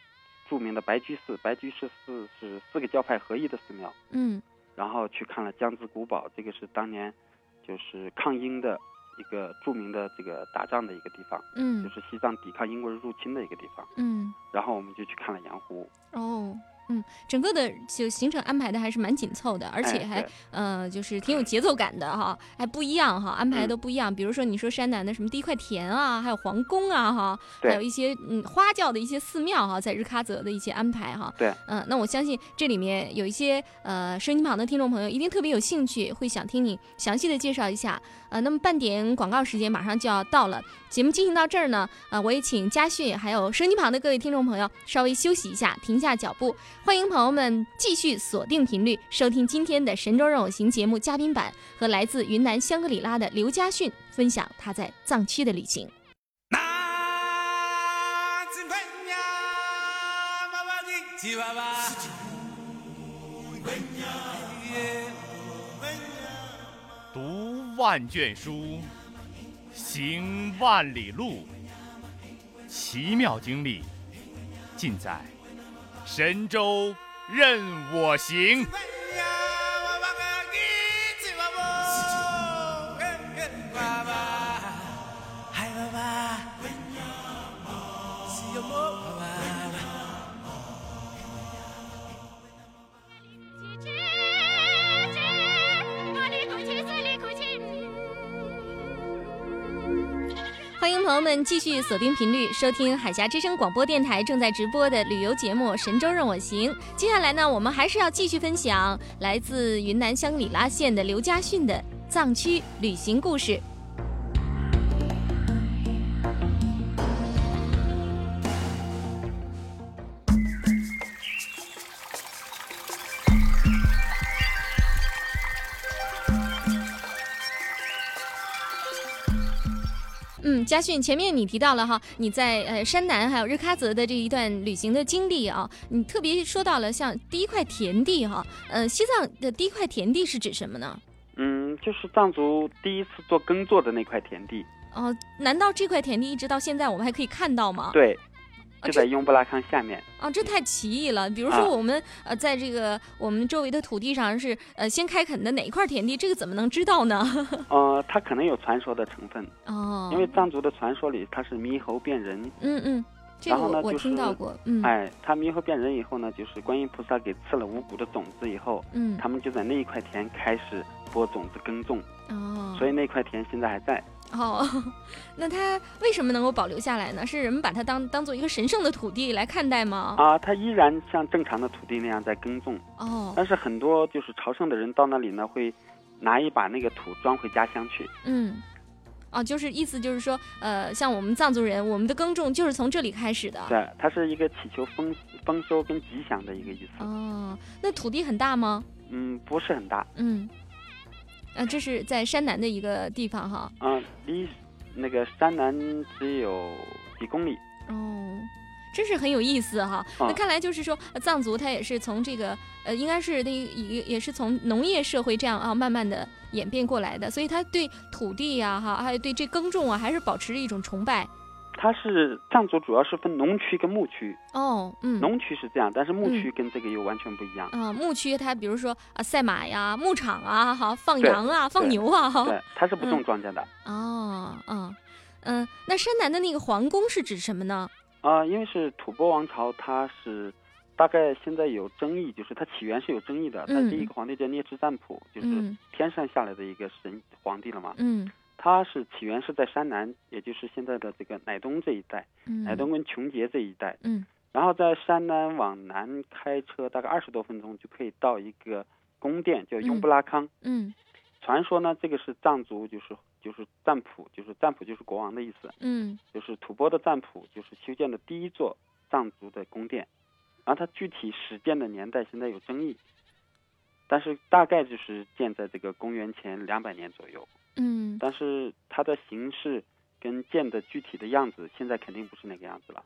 Speaker 9: 著名的白居寺，白居寺寺是四个教派合一的寺庙。
Speaker 2: 嗯
Speaker 9: 然后去看了江孜古堡，这个是当年就是抗英的一个著名的这个打仗的一个地方，
Speaker 2: 嗯
Speaker 9: 就是西藏抵抗英国人入侵的一个地方。
Speaker 2: 嗯
Speaker 9: 然后我们就去看了羊湖，
Speaker 2: 哦。嗯，整个的就行程安排的还是蛮紧凑的，而且还、
Speaker 9: 哎
Speaker 2: 呃，就是挺有节奏感的哈，还不一样哈，安排的
Speaker 9: 嗯
Speaker 2: 都不一样。比如说你说山南的什么第一块田啊，还有皇宫啊哈，还有一些嗯花教的一些寺庙哈，在日喀则的一些安排哈。
Speaker 9: 对，
Speaker 2: 嗯、那我相信这里面有一些呃收音机旁的听众朋友一定特别有兴趣，会想听你详细的介绍一下。呃，那么半点广告时间马上就要到了，节目进行到这儿呢，呃，我也请嘉迅还有收音机旁的各位听众朋友稍微休息一下，停下脚步，欢迎朋友们继续锁定频率收听今天的《神州任我行》节目嘉宾版和来自云南香格里拉的刘家训分享他在藏区的旅行。
Speaker 10: 那读万卷书，行万里路，奇妙经历尽在神州任我行。
Speaker 2: 继续锁定频率，收听海峡之声广播电台正在直播的旅游节目《神州任我行》。接下来呢，我们还是要继续分享来自云南香里拉县的刘家训的藏区旅行故事。嘉训，前面你提到了哈，你在呃山南还有日喀则的这一段旅行的经历啊，你特别说到了像第一块田地哈，呃，西藏的第一块田地是指什么呢？
Speaker 9: 嗯，就是藏族第一次做耕作的那块田地。
Speaker 2: 哦，难道这块田地一直到现在我们还可以看到吗？
Speaker 9: 对，
Speaker 2: 啊
Speaker 9: 就在雍布拉康下面。
Speaker 2: 啊，这太奇异了。比如
Speaker 9: 啊
Speaker 2: 说我们、呃，在这个我们周围的土地上是呃先开垦的哪一块田地，这个怎么能知道呢？
Speaker 9: 呃，它可能有传说的成分，
Speaker 2: 哦，
Speaker 9: 因为藏族的传说里它是猕猴变人。
Speaker 2: 嗯嗯，这个我听到过，嗯，
Speaker 9: 哎，他猕猴变人以后呢，就是观音菩萨给赐了五谷的种子以后，
Speaker 2: 嗯
Speaker 9: 他们就在那一块田开始播种子耕种，
Speaker 2: 哦，
Speaker 9: 所以那块田现在还在。
Speaker 2: 哦，那它为什么能够保留下来呢？是人们把它当当做一个神圣的土地来看待吗？
Speaker 9: 啊，它依然像正常的土地那样在耕种，
Speaker 2: 哦，
Speaker 9: 但是很多就是朝圣的人到那里呢，会拿一把那个土装回家乡去。
Speaker 2: 嗯，哦，就是意思就是说，呃，像我们藏族人，我们的耕种就是从这里开始的。
Speaker 9: 对，它是一个祈求丰丰收跟吉祥的一个意思。
Speaker 2: 哦，那土地很大吗？
Speaker 9: 嗯，不是很大，
Speaker 2: 嗯，呃，这是在山南的一个地方哈。
Speaker 9: 嗯，离那个山南只有几公里。
Speaker 2: 哦，真是很有意思哈。
Speaker 9: 啊
Speaker 2: 那看来就是说，呃藏族他也是从这个呃，应该是那也也是从农业社会这样啊，慢慢的演变过来的，所以他对土地呀、哈，还有对这耕种啊，还是保持着一种崇拜。
Speaker 9: 它是藏族主要是分农区跟牧区，
Speaker 2: 哦，嗯，
Speaker 9: 农区是这样，但是牧
Speaker 2: 嗯
Speaker 9: 区跟这个又完全不一样。
Speaker 2: 啊、牧区它比如说啊，赛马呀、牧场啊，哈，放羊啊，放牛啊，哈。
Speaker 9: 对，它是不种
Speaker 2: 嗯
Speaker 9: 庄稼的。
Speaker 2: 哦，嗯嗯，那山南的那个皇宫是指什么呢？
Speaker 9: 啊、因为是吐蕃王朝，它是大概现在有争议，就是它起源是有争议的。它
Speaker 2: 嗯
Speaker 9: 第一个皇帝叫聂赤赞普，就是
Speaker 2: 嗯
Speaker 9: 天上下来的一个神皇帝了嘛。
Speaker 2: 嗯
Speaker 9: 他是起源是在山南，也就是现在的这个乃东这一带，
Speaker 2: 嗯，
Speaker 9: 乃东跟琼结这一带。
Speaker 2: 嗯
Speaker 9: 然后在山南往南开车大概二十多分钟就可以到一个宫殿，叫雍布拉康。
Speaker 2: 嗯
Speaker 9: 传说呢，这个是藏族，就是就是赞普，就是赞普就是国王的意思，
Speaker 2: 嗯
Speaker 9: 就是吐蕃的赞普，就是修建的第一座藏族的宫殿。然后它具体始建的年代现在有争议，但是大概就是建在这个公元前两百年左右。
Speaker 2: 嗯
Speaker 9: 但是它的形式跟建的具体的样子，现在肯定不是那个样子了。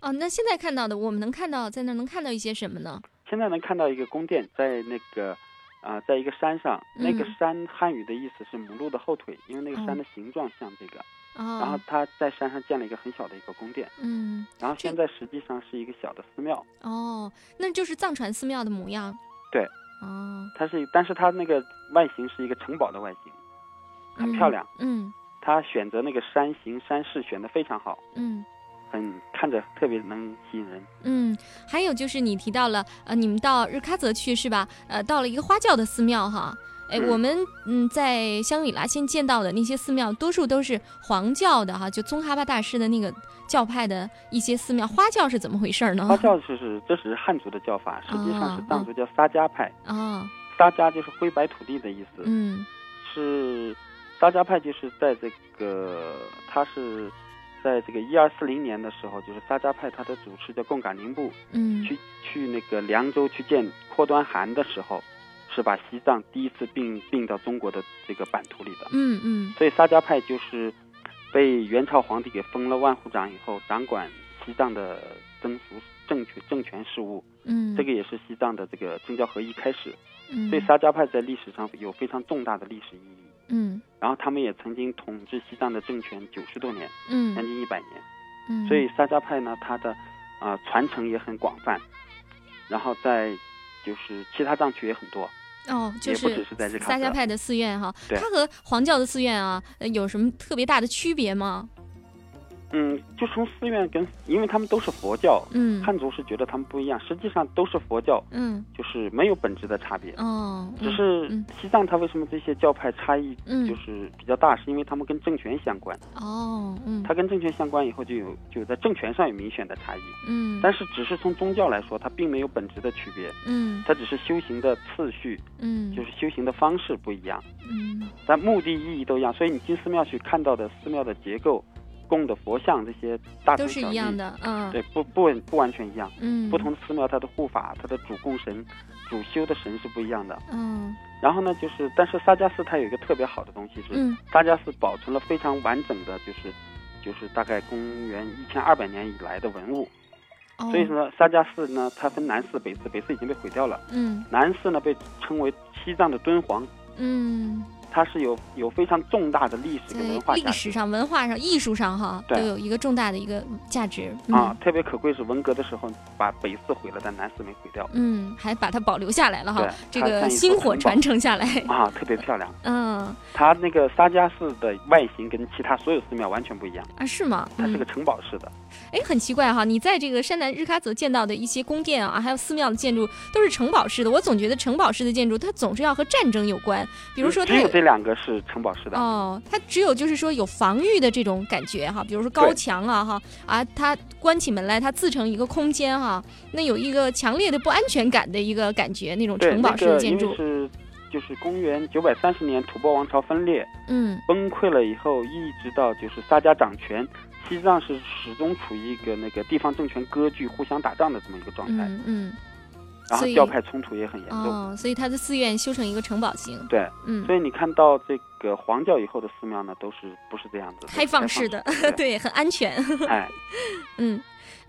Speaker 2: 哦，那现在看到的，我们能看到在那儿能看到一些什么呢？
Speaker 9: 现在能看到一个宫殿，在那个啊、在一个山上，那个
Speaker 2: 嗯
Speaker 9: 山汉语的意思是母鹿的后腿，因为那个山
Speaker 2: 哦
Speaker 9: 的形状像这个。哦然后
Speaker 2: 哦，
Speaker 9: 他在山上建了一个很小的一个宫殿，
Speaker 2: 嗯
Speaker 9: 然后现在实际上是一个小的寺庙，
Speaker 2: 哦，那就是藏传寺庙的模样。
Speaker 9: 对，
Speaker 2: 哦，
Speaker 9: 它是，但是它那个外形是一个城堡的外形，很漂亮。
Speaker 2: 嗯。
Speaker 9: 他选择那个山形山势选的非常好，
Speaker 2: 嗯
Speaker 9: 很看着特别能吸引人。
Speaker 2: 嗯，还有就是你提到了，呃，你们到日喀则去是吧？呃，到了一个花教的寺庙哈。哎，
Speaker 9: 嗯
Speaker 2: 我们嗯在香格里拉先见到的那些寺庙，多数都是黄教的哈，就宗喀巴大师的那个教派的一些寺庙。花教是怎么回事呢？
Speaker 9: 花教就是这是汉族的叫法，实际上是藏族叫撒迦派。
Speaker 2: 哦，
Speaker 9: 撒迦就是灰白土地的意思。
Speaker 2: 嗯
Speaker 9: 是撒迦派，就是在这个，他是在这个一二四零年的时候，就是萨迦派他的主持叫贡嘎宁布，
Speaker 2: 嗯
Speaker 9: 去去那个凉州去见阔端汗的时候，是把西藏第一次并并到中国的这个版图里的。
Speaker 2: 嗯嗯
Speaker 9: 所以萨迦派就是被元朝皇帝给封了万户长以后，掌管西藏的征服政权政权事务。
Speaker 2: 嗯，
Speaker 9: 这个也是西藏的这个政教合一开始。
Speaker 2: 嗯
Speaker 9: 所以萨迦派在历史上有非常重大的历史意义。
Speaker 2: 嗯
Speaker 9: 然后他们也曾经统治西藏的政权九十多年，
Speaker 2: 嗯
Speaker 9: 将近一百年。
Speaker 2: 嗯，
Speaker 9: 所以萨迦派呢，它的啊、呃传承也很广泛，然后在就是其他藏区也很多。
Speaker 2: 哦，就
Speaker 9: 也不只
Speaker 2: 是
Speaker 9: 是在日喀则
Speaker 2: 撒迦派的寺院哈，
Speaker 9: 对
Speaker 2: 它和黄教的寺院啊，呃有什么特别大的区别吗？
Speaker 9: 嗯，就从寺院跟，因为他们都是佛教，
Speaker 2: 嗯。
Speaker 9: 汉族是觉得他们不一样，实际上都是佛教，
Speaker 2: 嗯。
Speaker 9: 就是没有本质的差别。
Speaker 2: 哦，嗯
Speaker 9: 只是
Speaker 2: 嗯。
Speaker 9: 西藏它为什么这些教派差异
Speaker 2: 嗯。
Speaker 9: 就是比较大，是因为他们跟政权相关。
Speaker 2: 哦嗯。
Speaker 9: 它跟政权相关以后，就有就在政权上有明显的差异。
Speaker 2: 嗯，
Speaker 9: 但是只是从宗教来说，它并没有本质的区别，
Speaker 2: 嗯。
Speaker 9: 它只是修行的次序，
Speaker 2: 嗯。
Speaker 9: 就是修行的方式不一样，
Speaker 2: 嗯。
Speaker 9: 但目的意义都一样。所以你进寺庙去看到的寺庙的结构、供的佛像这些大同
Speaker 2: 都是一样的，嗯
Speaker 9: 对，不不不完全一样。
Speaker 2: 嗯
Speaker 9: 不同的寺庙它的护法、它的主供神、主修的神是不一样的。
Speaker 2: 嗯
Speaker 9: 然后呢，就是但是萨迦寺它有一个特别好的东西是，
Speaker 2: 嗯
Speaker 9: 萨迦寺保存了非常完整的，就是就是大概公元一千二百年以来的文物。
Speaker 2: 哦
Speaker 9: 所以说萨迦寺呢，它分南寺、北寺，北寺已经被毁掉了。
Speaker 2: 嗯
Speaker 9: 南寺呢被称为西藏的敦煌，
Speaker 2: 嗯，
Speaker 9: 它是有有非常重大的历史跟文化价值。
Speaker 2: 历史上、文化上、艺术上哈，都有一个重大的一个价值。
Speaker 9: 啊，特别可贵是文革的时候把北寺毁了，但南寺没毁掉。
Speaker 2: 嗯，还把它保留下来了哈，这个
Speaker 9: 它像一
Speaker 2: 薪火传承下来，
Speaker 9: 啊，特别漂亮。
Speaker 2: 嗯。
Speaker 9: 它那个沙迦寺的外形跟其他所有寺庙完全不一样，
Speaker 2: 啊是吗？嗯
Speaker 9: 它是个城堡式的。
Speaker 2: 哎，很奇怪哈，你在这个山南日喀则见到的一些宫殿啊，还有寺庙的建筑都是城堡式的，我总觉得城堡式的建筑它总是要和战争有关，比如说它
Speaker 9: 只有这两个是城堡式的。
Speaker 2: 哦，它只有就是说有防御的这种感觉哈，比如说高墙啊哈啊，它关起门来它自成一个空间哈，那有一个强烈的不安全感的一个感觉，那种，城堡式的建筑，
Speaker 9: 为是就是公元九百三十年吐蕃王朝分裂
Speaker 2: 嗯。
Speaker 9: 崩溃了以后，一直到就是撒迦掌权，西藏是始终处于一个那个地方政权割据、互相打仗的这么一个状态，
Speaker 2: 嗯
Speaker 9: 然后教派冲突也很严重。
Speaker 2: 哦，所以他的寺院修成一个城堡型，
Speaker 9: 对，
Speaker 2: 嗯
Speaker 9: 所以你看到这个黄教以后的寺庙呢，都是不是这样子，
Speaker 2: 开放式的，
Speaker 9: 对，
Speaker 2: 对，很安全，
Speaker 9: 哎，
Speaker 2: 嗯。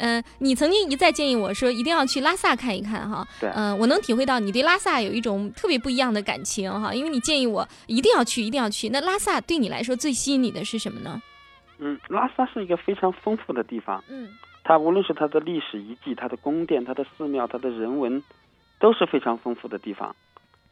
Speaker 2: 嗯、你曾经一再建议我说一定要去拉萨看一看哈，
Speaker 9: 对
Speaker 2: 嗯、我能体会到你对拉萨有一种特别不一样的感情哈，因为你建议我一定要去，一定要去。那拉萨对你来说最吸引你的是什么呢？
Speaker 9: 嗯，拉萨是一个非常丰富的地方，
Speaker 2: 嗯
Speaker 9: 它无论是它的历史遗迹、它的宫殿、它的寺庙、它的人文，都是非常丰富的地方，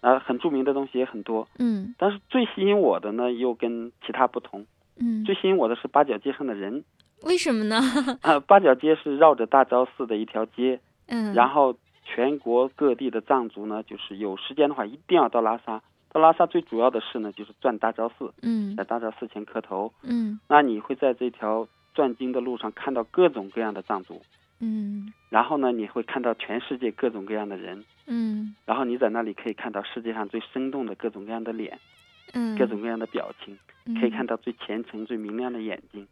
Speaker 9: 啊、很著名的东西也很多。
Speaker 2: 嗯
Speaker 9: 但是最吸引我的呢，又跟其他不同。
Speaker 2: 嗯，
Speaker 9: 最吸引我的是八角街上的人，
Speaker 2: 为什么呢？
Speaker 9: 啊、八角街是绕着大昭寺的一条街，
Speaker 2: 嗯，
Speaker 9: 然后全国各地的藏族呢，就是有时间的话一定要到拉萨。到拉萨最主要的事呢，就是转大昭寺，
Speaker 2: 嗯
Speaker 9: 在大昭寺前磕头。
Speaker 2: 嗯
Speaker 9: 那你会在这条转经的路上看到各种各样的藏族，
Speaker 2: 嗯。
Speaker 9: 然后呢，你会看到全世界各种各样的人，
Speaker 2: 嗯。
Speaker 9: 然后你在那里可以看到世界上最生动的各种各样的脸，
Speaker 2: 嗯，
Speaker 9: 各种各样的表情，
Speaker 2: 嗯。
Speaker 9: 可以看到最虔诚、最明亮的眼睛。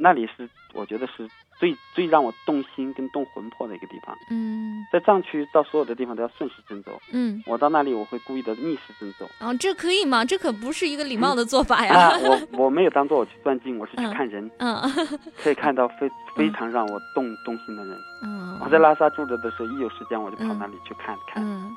Speaker 9: 那里是我觉得是最最让我动心跟动魂魄的一个地方。
Speaker 2: 嗯
Speaker 9: 在藏区到所有的地方都要顺时针走，
Speaker 2: 嗯，
Speaker 9: 我到那里我会故意的逆时针走。
Speaker 2: 哦，这可以吗？这可不是一个礼貌的做法
Speaker 9: 啊
Speaker 2: 呀。
Speaker 9: 我我没有当做我去钻进，我是去
Speaker 2: 嗯
Speaker 9: 看人，
Speaker 2: 嗯
Speaker 9: 可以看到非非常让我动动心的人。
Speaker 2: 嗯，
Speaker 9: 我在拉萨住着的时候，一有时间我就跑
Speaker 2: 嗯
Speaker 9: 那里去看看。
Speaker 2: 嗯，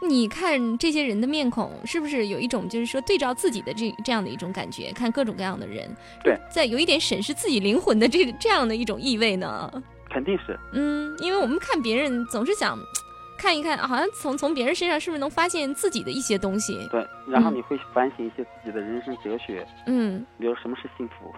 Speaker 2: 你看这些人的面孔，是不是有一种就是说对照自己的这这样的一种感觉？看各种各样的人，
Speaker 9: 对，
Speaker 2: 在有一点审视自己灵魂的这这样的一种意味呢？
Speaker 9: 肯定是，
Speaker 2: 嗯，因为我们看别人总是想，看一看，好像从从别人身上是不是能发现自己的一些东西？
Speaker 9: 对，然后
Speaker 2: 嗯
Speaker 9: 你会反省一些自己的人生哲学，
Speaker 2: 嗯，
Speaker 9: 比如什么是幸福，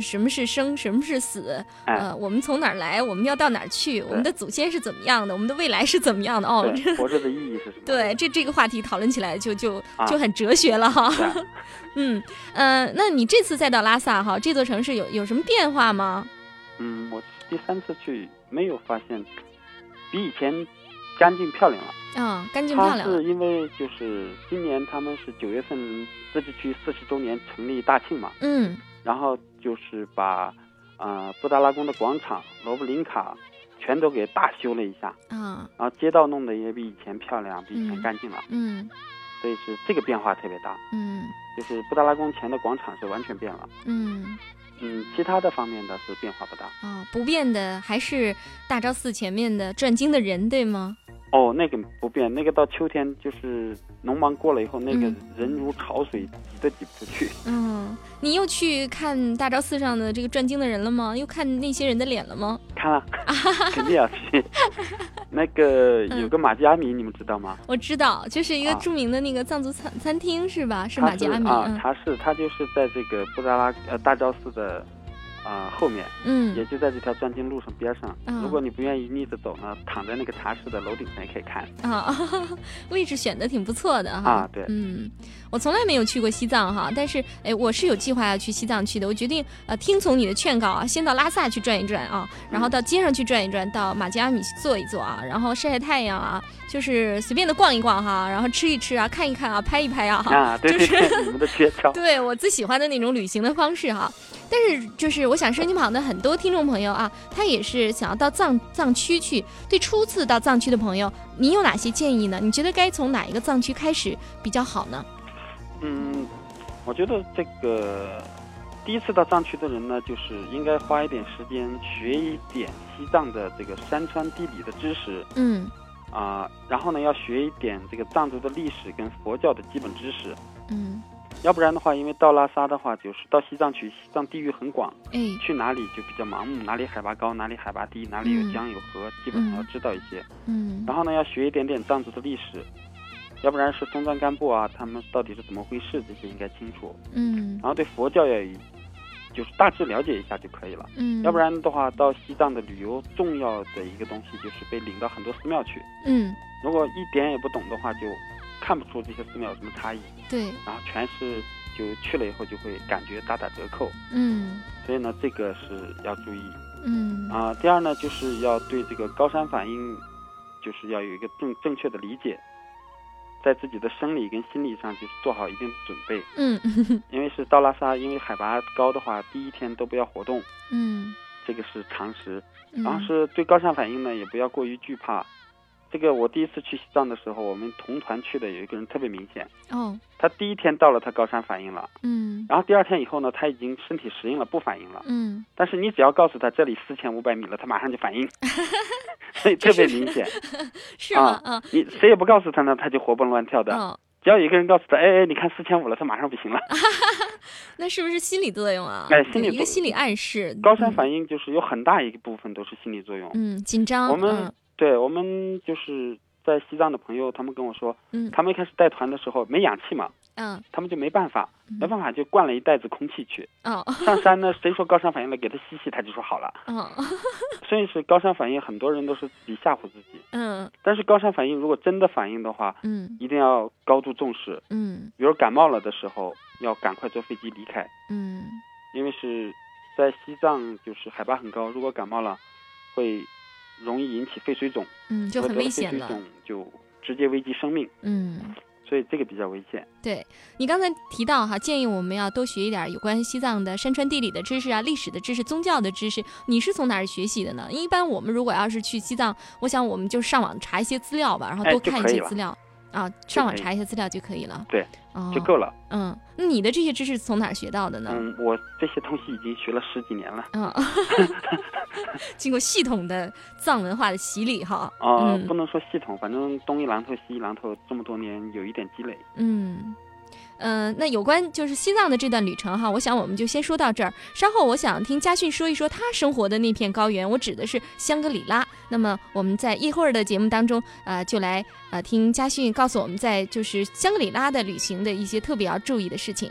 Speaker 2: 什么是生，什么是死？
Speaker 9: 哎
Speaker 2: 呃，我们从哪儿来？我们要到哪儿去？我们的祖先是怎么样的？我们的未来是怎么样的？哦，
Speaker 9: 活着的意义是什么？
Speaker 2: 对，这这个话题讨论起来就就
Speaker 9: 啊
Speaker 2: 就很哲学了哈。嗯呃，那你这次再到拉萨哈，这座城市有有什么变化吗？
Speaker 9: 嗯，我第三次去没有发现比以前干净漂亮了。
Speaker 2: 啊、干净漂
Speaker 9: 它
Speaker 2: 亮。
Speaker 9: 是因为就是今年他们是九月份自治区四十周年成立大庆嘛，
Speaker 2: 嗯
Speaker 9: 然后就是把呃布达拉宫的广场、罗布林卡全都给大修了一下，
Speaker 2: 嗯。
Speaker 9: 然后街道弄得也比以前漂亮，比以前
Speaker 2: 嗯
Speaker 9: 干净了，
Speaker 2: 嗯
Speaker 9: 所以是这个变化特别大。
Speaker 2: 嗯。
Speaker 9: 就是布达拉宫前的广场是完全变了，
Speaker 2: 嗯。
Speaker 9: 嗯，其他的方面的是变化不大。
Speaker 2: 啊、不变的还是大昭寺前面的转经的人，对吗？
Speaker 9: 哦，那个不变，那个到秋天就是农忙过了以后，那个
Speaker 2: 嗯
Speaker 9: 人如潮水，挤都挤不出去。
Speaker 2: 嗯，你又去看大昭寺上的这个转经的人了吗？又看那些人的脸了吗？
Speaker 9: 看了，肯定要去。那个
Speaker 2: 嗯
Speaker 9: 有个马吉阿米，你们知道吗？
Speaker 2: 我知道，就是一个
Speaker 9: 啊
Speaker 2: 著名的那个藏族餐餐厅是吧？是
Speaker 9: 它
Speaker 2: 马吉阿米。
Speaker 9: 啊，
Speaker 2: 嗯
Speaker 9: 茶室，它就是在这个布达拉呃大昭寺的啊、后面，
Speaker 2: 嗯
Speaker 9: 也就在这条钻经路上边上。
Speaker 2: 嗯
Speaker 9: 如果你不愿意逆着走呢，躺在那个茶室的楼顶上也可以看。
Speaker 2: 啊，位置选的挺不错的哈。
Speaker 9: 啊对
Speaker 2: 嗯，我从来没有去过西藏哈，但是哎，我是有计划要去西藏去的。我决定呃听从你的劝告啊，先到拉萨去转一转啊，然后到街上去转一转，到马吉阿米去坐一坐啊，然后晒晒太阳啊，就是随便的逛一逛哈，然后吃一吃啊，看一看啊，拍一拍啊，
Speaker 9: 啊，对对
Speaker 2: 就是
Speaker 9: 对，你们的诀窍。
Speaker 2: 对我最喜欢的那种旅行的方式哈。但是就是我想收音机旁的很多听众朋友啊，他也是想要到藏藏区去。对初次到藏区的朋友，你有哪些建议呢？你觉得该从哪一个藏区开始比较好呢？
Speaker 9: 嗯，我觉得这个第一次到藏区的人呢，就是应该花一点时间学一点西藏的这个山川地理的知识
Speaker 2: 嗯。
Speaker 9: 啊、然后呢要学一点这个藏族的历史跟佛教的基本知识。
Speaker 2: 嗯，
Speaker 9: 要不然的话，因为到拉萨的话，就是到西藏去，西藏地域很广，
Speaker 2: 哎，
Speaker 9: 去哪里就比较盲目，哪里海拔高，哪里海拔低，哪里有
Speaker 2: 嗯。
Speaker 9: 江有河，基本上要知道一些。
Speaker 2: 嗯。
Speaker 9: 然后呢，要学一点点藏族的历史，要不然是松赞干布啊，他们到底是怎么回事，这些应该清楚。
Speaker 2: 嗯
Speaker 9: 然后对佛教也，就是大致了解一下就可以了。
Speaker 2: 嗯，
Speaker 9: 要不然的话，到西藏的旅游重要的一个东西就是被领到很多寺庙去，
Speaker 2: 嗯，
Speaker 9: 如果一点也不懂的话，就看不出这些寺庙有什么差异，
Speaker 2: 对，
Speaker 9: 然后全是就去了以后就会感觉大打折扣。
Speaker 2: 嗯
Speaker 9: 所以呢，这个是要注意
Speaker 2: 嗯
Speaker 9: 啊。第二呢，就是要对这个高山反应，就是要有一个正正确的理解，在自己的生理跟心理上就是做好一定的准备。
Speaker 2: 嗯
Speaker 9: 因为是到拉萨，因为海拔高的话，第一天都不要活动，
Speaker 2: 嗯
Speaker 9: 这个是常识。
Speaker 2: 嗯，
Speaker 9: 然后是对高山反应呢，也不要过于惧怕。这个我第一次去西藏的时候，我们同团去的有一个人特别明显，
Speaker 2: 哦
Speaker 9: 他第一天到了，他高山反应了，
Speaker 2: 嗯
Speaker 9: 然后第二天以后呢，他已经身体适应了，不反应了。
Speaker 2: 嗯
Speaker 9: 但是你只要告诉他这里四千五百米了，他马上就反应，所以特别明显。
Speaker 2: 是吗？啊
Speaker 9: 你谁也不告诉他呢，他就活蹦乱跳的。
Speaker 2: 哦，
Speaker 9: 只要有一个人告诉他，哎哎，你看四千五了，他马上不行了。
Speaker 2: 那是不是心理作用啊？
Speaker 9: 哎心理
Speaker 2: 一个心理暗示。
Speaker 9: 高山反应就是有很大一部分都是心理作用。
Speaker 2: 嗯，紧张。
Speaker 9: 我们、
Speaker 2: 嗯
Speaker 9: 对我们就是在西藏的朋友，他们跟我说，
Speaker 2: 嗯
Speaker 9: 他们一开始带团的时候没氧气嘛，
Speaker 2: 嗯
Speaker 9: 他们就没办法，
Speaker 2: 嗯
Speaker 9: 没办法就灌了一袋子空气去。
Speaker 2: 哦
Speaker 9: 上山呢，谁说高山反应了，给他吸吸，他就说好了。
Speaker 2: 哦
Speaker 9: 所以是高山反应，很多人都是自己吓唬自己。
Speaker 2: 嗯
Speaker 9: 但是高山反应如果真的反应的话，
Speaker 2: 嗯
Speaker 9: 一定要高度重视。
Speaker 2: 嗯
Speaker 9: 比如感冒了的时候，要赶快坐飞机离开，
Speaker 2: 嗯
Speaker 9: 因为是在西藏，就是海拔很高，如果感冒了，会容易引起肺水肿，
Speaker 2: 嗯，就很危险了。
Speaker 9: 肺水肿就直接危及生命，
Speaker 2: 嗯。
Speaker 9: 所以这个比较危险。
Speaker 2: 对你刚才提到哈，建议我们要多学一点有关西藏的山川地理的知识啊、历史的知识、宗教的知识。你是从哪儿学习的呢？一般我们如果要是去西藏，我想我们就上网查一些资料吧，然后
Speaker 9: 哎
Speaker 2: 多看一些资料啊，上网查一些资料就可以了。
Speaker 9: 对，
Speaker 2: 哦，
Speaker 9: 就够了。
Speaker 2: 嗯，那你的这些知识从哪儿学到的呢？
Speaker 9: 嗯，我这些东西已经学了十几年了。
Speaker 2: 嗯，经过系统的藏文化的洗礼哈。
Speaker 9: 啊、
Speaker 2: 嗯
Speaker 9: 不能说系统，反正东一榔头西一榔头，这么多年有一点积累。
Speaker 2: 嗯，嗯，那有关就是西藏的这段旅程哈，我想我们就先说到这儿。稍后我想听嘉训说一说他生活的那片高原，我指的是香格里拉。那么我们在一会儿的节目当中，呃，就来呃听嘉训告诉我们在就是香格里拉的旅行的一些特别要注意的事情。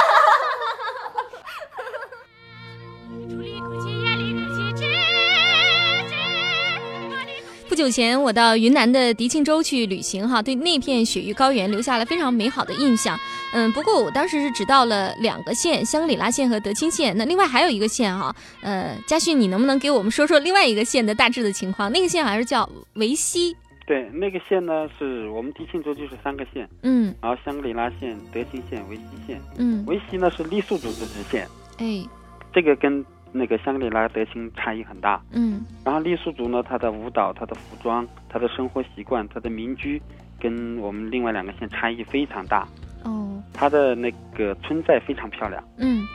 Speaker 2: 久前，我到云南的迪庆州去旅行，哈，对那片雪域高原留下了非常美好的印象。嗯，不过我当时是只到了两个县，香格里拉县和德钦县。那另外还有一个县，哈，呃，嘉旭，你能不能给我们说说另外一个县的大致的情况？那个县好像是叫维西。
Speaker 9: 对，那个县呢，是我们迪庆州就是三个县，
Speaker 2: 嗯，
Speaker 9: 然后香格里拉县、德钦县、维西县，
Speaker 2: 嗯，
Speaker 9: 维西呢是傈僳族自治县，
Speaker 2: 哎，
Speaker 9: 这个跟那个香格里拉、德钦差异很大，
Speaker 2: 嗯，
Speaker 9: 然后傈僳族呢，它的舞蹈、它的服装、它的生活习惯、它的民居，跟我们另外两个县差异非常大，
Speaker 2: 哦，
Speaker 9: 它的那个村寨非常漂亮，
Speaker 2: 嗯，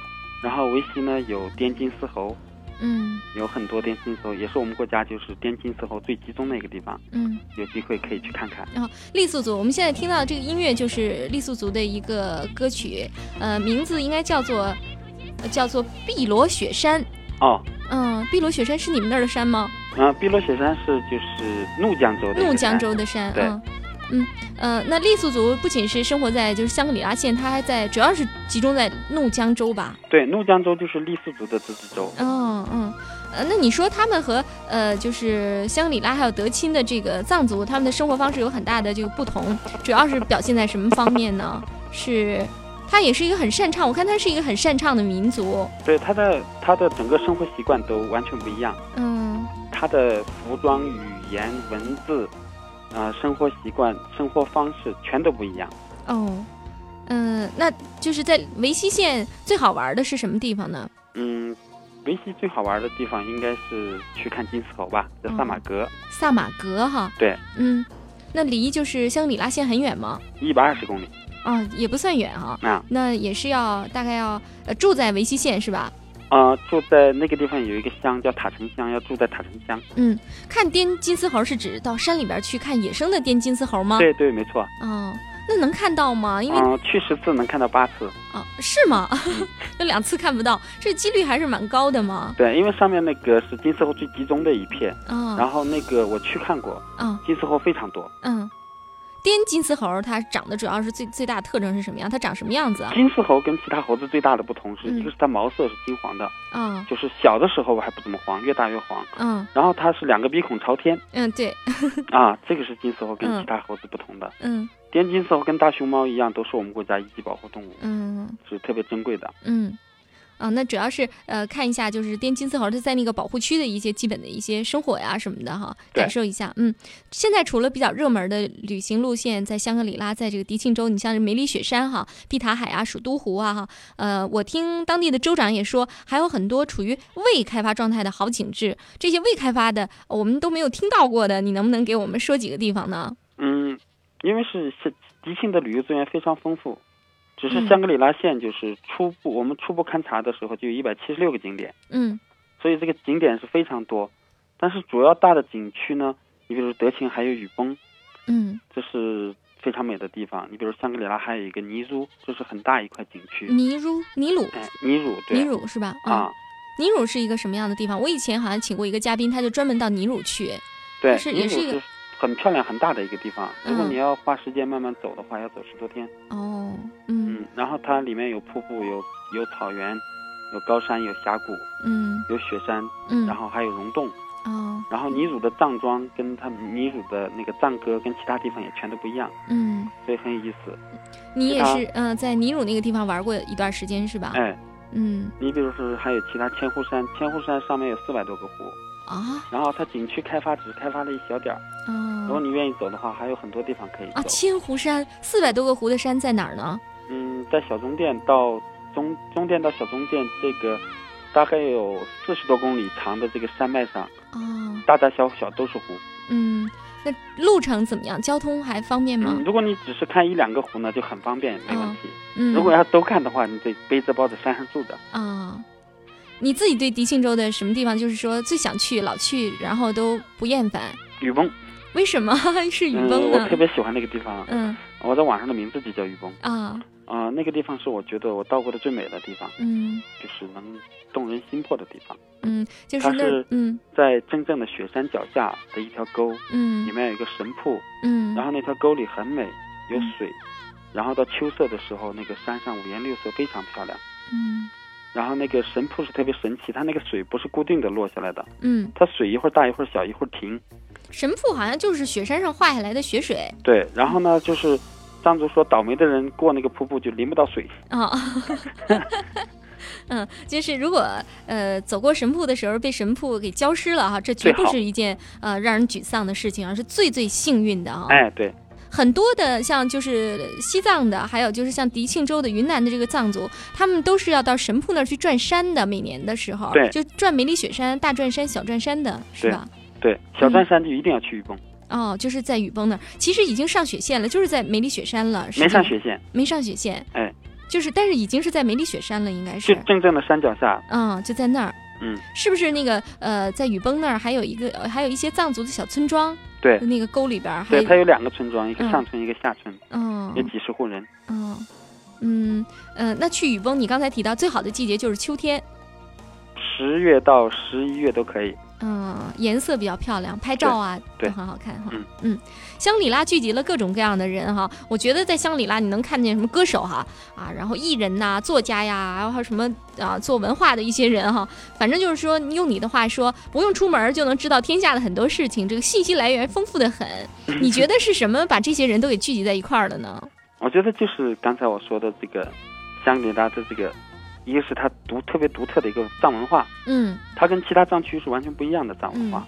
Speaker 9: 然后维西呢有滇金丝猴。
Speaker 2: 嗯，
Speaker 9: 有很多滇金丝猴，也是我们国家就是滇金丝猴最集中的一个地方。
Speaker 2: 嗯，
Speaker 9: 有机会可以去看看。
Speaker 2: 然后傈僳族，我们现在听到的这个音乐就是傈僳族的一个歌曲，呃，名字应该叫做呃叫做碧罗雪山。
Speaker 9: 哦，
Speaker 2: 嗯，碧罗雪山是你们那儿的山吗？
Speaker 9: 啊，碧罗雪山是就是怒江州的。
Speaker 2: 怒江州的山，
Speaker 9: 对。
Speaker 2: 嗯嗯呃，那傈僳族不仅是生活在就是香格里拉县，它还在主要是集中在怒江州吧？
Speaker 9: 对，怒江州就是傈僳族的自治州。
Speaker 2: 嗯嗯，呃，那你说他们和呃就是香格里拉还有德钦的这个藏族，他们的生活方式有很大的这个不同，主要是表现在什么方面呢？是，他也是一个很擅长，我看他是一个很擅长的民族。
Speaker 9: 对，他的他的整个生活习惯都完全不一样。
Speaker 2: 嗯，
Speaker 9: 他的服装、语言、文字。啊、呃，生活习惯、生活方式全都不一样。
Speaker 2: 哦，嗯，那就是在维西县最好玩的是什么地方呢？
Speaker 9: 嗯，维西最好玩的地方应该是去看金丝猴吧，在萨马格。
Speaker 2: 萨马格哈。
Speaker 9: 对。
Speaker 2: 嗯，那离就是香格里拉县很远吗？
Speaker 9: 一百二十公里。
Speaker 2: 哦，也不算远哈。
Speaker 9: 啊。
Speaker 2: 那也是要大概要呃住在维西县是吧？
Speaker 9: 啊、呃，住在那个地方有一个乡叫塔城乡，要住在塔城乡。
Speaker 2: 嗯，看滇金丝猴是指到山里边去看野生的滇金丝猴吗？
Speaker 9: 对对，没错。
Speaker 2: 哦，那能看到吗？因为
Speaker 9: 去十次能看到八次。
Speaker 2: 哦，是吗？那两次看不到，这几率还是蛮高的嘛。
Speaker 9: 对，因为上面那个是金丝猴最集中的一片。
Speaker 2: 嗯、哦。
Speaker 9: 然后那个我去看过。
Speaker 2: 嗯。
Speaker 9: 金丝猴非常多。
Speaker 2: 嗯。滇金丝猴它长得主要是最最大特征是什么样？它长什么样子啊？
Speaker 9: 金丝猴跟其他猴子最大的不同是，
Speaker 2: 嗯、
Speaker 9: 一个是它毛色是金黄的，
Speaker 2: 啊、嗯，
Speaker 9: 就是小的时候还不怎么黄，越大越黄，
Speaker 2: 嗯，
Speaker 9: 然后它是两个鼻孔朝天，
Speaker 2: 嗯，对，
Speaker 9: 啊，这个是金丝猴跟其他猴子不同的，
Speaker 2: 嗯，
Speaker 9: 滇金丝猴跟大熊猫一样，都是我们国家一级保护动物，
Speaker 2: 嗯，
Speaker 9: 是特别珍贵的，
Speaker 2: 嗯。啊，那主要是呃看一下，就是滇金丝猴它在那个保护区的一些基本的一些生活呀什么的哈，感受一下。嗯，现在除了比较热门的旅行路线，在香格里拉，在这个迪庆州，你像是梅里雪山哈、碧塔海啊、蜀都湖啊哈，呃，我听当地的州长也说，还有很多处于未开发状态的好景致。这些未开发的，我们都没有听到过的，你能不能给我们说几个地方呢？
Speaker 9: 嗯，因为是是迪庆的旅游资源非常丰富。只是香格里拉县就是初步，嗯、我们初步勘察的时候就有一百七十六个景点。
Speaker 2: 嗯。
Speaker 9: 所以这个景点是非常多。但是主要大的景区呢，你比如德钦还有雨崩，
Speaker 2: 嗯，
Speaker 9: 这是非常美的地方。你比如香格里拉还有一个尼汝，这是很大一块景区。
Speaker 2: 尼汝尼鲁，
Speaker 9: 哎，尼鲁对，
Speaker 2: 尼鲁是吧？
Speaker 9: 啊，
Speaker 2: 尼鲁是一个什么样的地方？我以前好像请过一个嘉宾，他就专门到尼鲁去。
Speaker 9: 对，
Speaker 2: 是也是一个
Speaker 9: 是很漂亮很大的一个地方。如果
Speaker 2: 嗯
Speaker 9: 你要花时间慢慢走的话，要走十多天。
Speaker 2: 哦，嗯
Speaker 9: 嗯，然后它里面有瀑布，有有草原，有高山，有峡谷，
Speaker 2: 嗯
Speaker 9: 有雪山，
Speaker 2: 嗯
Speaker 9: 然后还有溶洞。
Speaker 2: 哦
Speaker 9: 然后尼汝的藏装跟他们尼汝的那个藏歌跟其他地方也全都不一样，
Speaker 2: 嗯，
Speaker 9: 所以很有意思。
Speaker 2: 你也是嗯、呃在尼鲁那个地方玩过一段时间是吧？
Speaker 9: 哎，
Speaker 2: 嗯
Speaker 9: 你比如说还有其他千户山，千户山上面有四百多个湖，
Speaker 2: 啊
Speaker 9: 然后它景区开发只开发了一小点儿，如果
Speaker 2: 哦
Speaker 9: 你愿意走的话，还有很多地方可以
Speaker 2: 啊，千湖山四百多个湖的山在哪儿呢？
Speaker 9: 嗯，在小中甸到中中甸到小中甸这个大概有四十多公里长的这个山脉上，
Speaker 2: 哦，
Speaker 9: 大大小小都是湖。
Speaker 2: 嗯，那路程怎么样？交通还方便吗
Speaker 9: 嗯，？如果你只是看一两个湖呢，就很方便，没问题。
Speaker 2: 嗯，
Speaker 9: 如果要都看的话，你得背着包在山上住着。
Speaker 2: 啊，你自己对迪庆州的什么地方，就是说最想去、老去，然后都不厌烦？
Speaker 9: 雨崩，
Speaker 2: 为什么 是雨崩
Speaker 9: 嗯，我？特别喜欢那个地方。
Speaker 2: 嗯
Speaker 9: 我在网上的名字就叫雨崩。
Speaker 2: 啊
Speaker 9: 啊、那个地方是我觉得我到过的最美的地方，
Speaker 2: 嗯
Speaker 9: 就是能动人心魄的地方。
Speaker 2: 嗯，就是那
Speaker 9: 它是
Speaker 2: 嗯
Speaker 9: 在真正的雪山脚下的一条沟，嗯里
Speaker 2: 嗯
Speaker 9: 面有一个神瀑，
Speaker 2: 嗯，
Speaker 9: 然后那条沟里很美，有
Speaker 2: 嗯
Speaker 9: 水，然后到秋色的时候，那个山上五颜六色，非常漂亮。
Speaker 2: 嗯
Speaker 9: 然后那个神瀑是特别神奇，它那个水不是固定的落下来的，
Speaker 2: 嗯，
Speaker 9: 它水一会儿大一会儿小，一会儿停。
Speaker 2: 神瀑好像就是雪山上化下来的雪水
Speaker 9: 对，然后呢，就是藏族说倒霉的人过那个瀑布就淋不到水。
Speaker 2: 啊。嗯，就是如果呃走过神瀑的时候被神瀑给浇湿了哈，这绝不是一件呃让人沮丧的事情，而是最最幸运的啊。
Speaker 9: 哎，对，
Speaker 2: 很多的像就是西藏的，还有就是像迪庆州的云南的这个藏族，他们都是要到神瀑那儿去转山的，每年的时候，
Speaker 9: 对。
Speaker 2: 就转梅里雪山、大转山、小转山的，是吧？
Speaker 9: 对，小转山就一定要去雨崩，
Speaker 2: 哦，就是在雨崩那儿，其实已经上雪线了，就是在梅里雪山了，是
Speaker 9: 没上雪线，
Speaker 2: 没上雪线，
Speaker 9: 哎，
Speaker 2: 就是但是已经是在梅里雪山了，应该，
Speaker 9: 就是。真正的山脚下。
Speaker 2: 嗯，就在那儿，
Speaker 9: 嗯，
Speaker 2: 是不是那个呃，在雨崩那儿还有一个，呃还有一些藏族的小村庄，
Speaker 9: 对。
Speaker 2: 那个沟里边还
Speaker 9: 对，它有两个村庄，一个
Speaker 2: 嗯。
Speaker 9: 上村，一个下村，
Speaker 2: 嗯。
Speaker 9: 有几十户人。
Speaker 2: 嗯。嗯呃，那去雨崩，你刚才提到最好的季节就是秋天，
Speaker 9: 十月到十一月都可以。
Speaker 2: 嗯，颜色比较漂亮，拍照啊
Speaker 9: 对
Speaker 2: 都很好看哈。
Speaker 9: 嗯
Speaker 2: 嗯，香里拉聚集了各种各样的人哈，我觉得在香里拉你能看见什么歌手哈啊，然后艺人呐、作家呀，然后什么啊做文化的一些人哈，反正就是说，用你的话说，不用出门就能知道天下的很多事情，这个信息来源丰富的很。你觉得是什么把这些人都给聚集在一块儿了呢？
Speaker 9: 我觉得就是刚才我说的这个香格里拉的这个，一个是它独特别独特的一个藏文化，
Speaker 2: 嗯
Speaker 9: 它跟其他藏区是完全不一样的藏文化。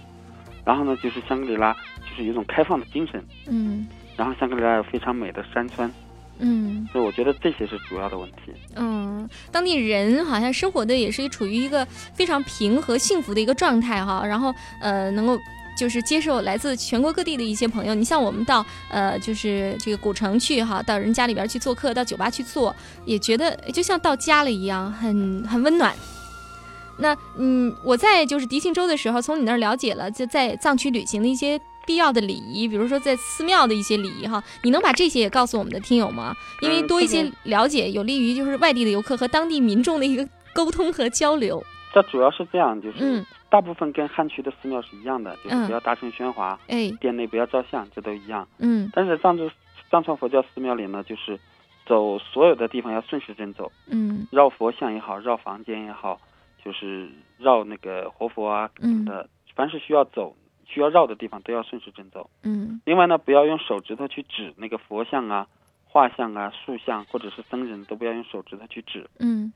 Speaker 9: 然后呢，就是香格里拉就是有一种开放的精神，
Speaker 2: 嗯
Speaker 9: 然后香格里拉有非常美的山川，
Speaker 2: 嗯
Speaker 9: 所以我觉得这些是主要的问题。
Speaker 2: 嗯，当地人好像生活的也是处于一个非常平和幸福的一个状态哈，然后呃能够。就是接受来自全国各地的一些朋友，你像我们到呃，就是这个古城去哈，到人家里边去做客，到酒吧去做，也觉得就像到家了一样，很很温暖。那嗯，我在就是迪庆州的时候，从你那儿了解了就在藏区旅行的一些必要的礼仪，比如说在寺庙的一些礼仪哈，你能把这些也告诉我们的听友吗？因为
Speaker 9: 嗯
Speaker 2: 多一些了解，有利于就是外地的游客和当地民众的一个沟通和交流。
Speaker 9: 这主要是这样，就是
Speaker 2: 嗯
Speaker 9: 大部分跟汉区的寺庙是一样的，就是
Speaker 2: 嗯
Speaker 9: 不要大声喧哗，
Speaker 2: 哎，
Speaker 9: 店内不要照相，这都一样。
Speaker 2: 嗯
Speaker 9: 但是藏族藏传佛教寺庙里呢，就是走所有的地方要顺时针走，
Speaker 2: 嗯
Speaker 9: 绕佛像也好，绕房间也好，就是绕那个活佛啊什么的，凡是需要走、需要绕的地方都要顺时针走。
Speaker 2: 嗯
Speaker 9: 另外呢，不要用手指头去指那个佛像啊、画像啊、塑像或者是僧人，都不要用手指头去指
Speaker 2: 嗯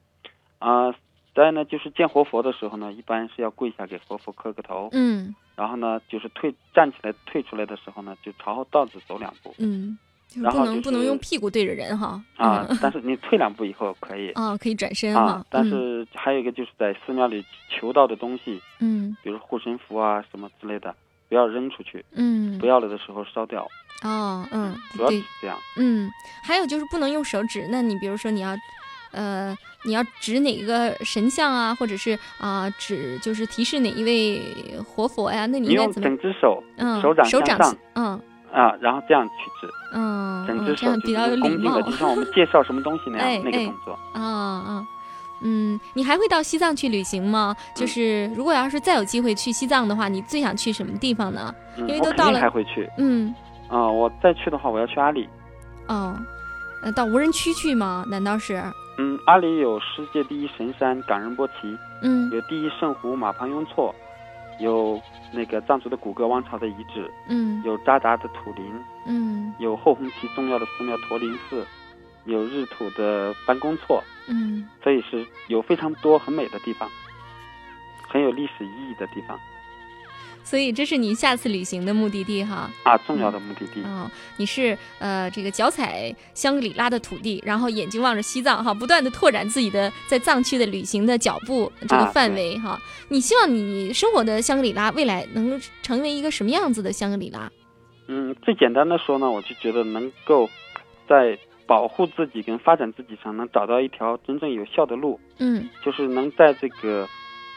Speaker 9: 啊。再呢，就是见活佛的时候呢，一般是要跪下给活佛磕个头，
Speaker 2: 嗯
Speaker 9: 然后呢，就是退站起来退出来的时候呢，就朝后倒着走两步
Speaker 2: 嗯，就是
Speaker 9: 然后就
Speaker 2: 不能不能用屁股对着人哈。
Speaker 9: 啊
Speaker 2: 嗯。
Speaker 9: 但是你退两步以后可以
Speaker 2: 啊，可以转身
Speaker 9: 啊。，但
Speaker 2: 嗯
Speaker 9: 是还有一个就是在寺庙里求到的东西，
Speaker 2: 嗯
Speaker 9: 比如护身符啊什么之类的，不要扔出去，
Speaker 2: 嗯
Speaker 9: 不要了的时候烧掉，
Speaker 2: 哦嗯
Speaker 9: 主要是这样。
Speaker 2: 嗯，还有就是不能用手指。那你比如说你要呃，你要指哪个神像啊，或者是啊、指就是提示哪一位活佛呀？那你应该怎么？
Speaker 9: 整只手，
Speaker 2: 嗯，
Speaker 9: 手掌
Speaker 2: 手掌嗯
Speaker 9: 啊，然后这样去指，
Speaker 2: 嗯，
Speaker 9: 整只手
Speaker 2: 比较有礼貌
Speaker 9: 就像我们介绍什么东西那
Speaker 2: 哎
Speaker 9: 样那个
Speaker 2: 哎
Speaker 9: 动作。
Speaker 2: 啊啊。嗯，你还会到西藏去旅行吗？
Speaker 9: 嗯
Speaker 2: 就是如果要是再有机会去西藏的话，你最想去什么地方呢？因为都到了
Speaker 9: 还会去。
Speaker 2: 嗯，
Speaker 9: 啊、我再去的话，我要去阿里。
Speaker 2: 哦，呃，到无人区去吗？难道是？
Speaker 9: 嗯，阿里有世界第一神山冈仁波齐，
Speaker 2: 嗯。
Speaker 9: 有第一圣湖马旁雍措，有那个藏族的古格王朝的遗址，
Speaker 2: 嗯。
Speaker 9: 有扎达的土林，
Speaker 2: 嗯。
Speaker 9: 有后红旗重要的寺庙驼林寺，有日土的班公错，
Speaker 2: 嗯。
Speaker 9: 所以是有非常多很美的地方，很有历史意义的地方
Speaker 2: 所以这是你下次旅行的目的地哈。
Speaker 9: 啊，重要的目的地。
Speaker 2: 哦，你是呃这个脚踩香格里拉的土地，然后眼睛望着西藏哈，不断的拓展自己的在藏区的旅行的脚步这个
Speaker 9: 啊
Speaker 2: 范围哈。你希望你生活的香格里拉未来能成为一个什么样子的香格里拉？
Speaker 9: 嗯，最简单的说呢，我就觉得能够在保护自己跟发展自己上能找到一条真正有效的路，
Speaker 2: 嗯
Speaker 9: 就是能在这个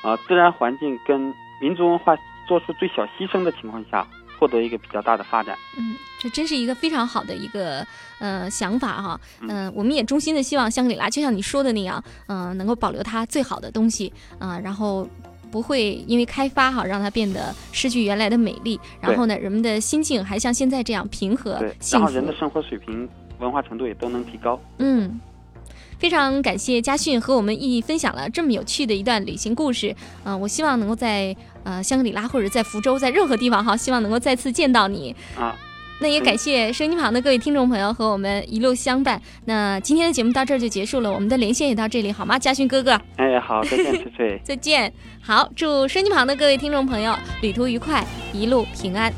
Speaker 9: 啊、自然环境跟民族文化做出最小牺牲的情况下，获得一个比较大的发展。
Speaker 2: 嗯，这真是一个非常好的一个呃想法哈。嗯、我们也衷心的希望香格里拉就像你说的那样，嗯、能够保留它最好的东西啊、然后。不会因为开发哈让它变得失去原来的美丽，然后呢，人们的心境还像现在这样平和
Speaker 9: 对，
Speaker 2: 幸福。
Speaker 9: 然后人的生活水平、文化程度也都能提高。
Speaker 2: 嗯，非常感谢嘉训和我们一起分享了这么有趣的一段旅行故事。嗯、我希望能够在呃香格里拉或者在福州，在任何地方哈，希望能够再次见到你。
Speaker 9: 啊，
Speaker 2: 那也感谢收音旁的各位听众朋友和我们一路相伴。那今天的节目到这儿就结束了，我们的连线也到这里，好吗？嘉训哥哥，
Speaker 9: 哎，好，再见，翠翠。
Speaker 2: 再见。好，祝收音旁的各位听众朋友旅途愉快，一路平安。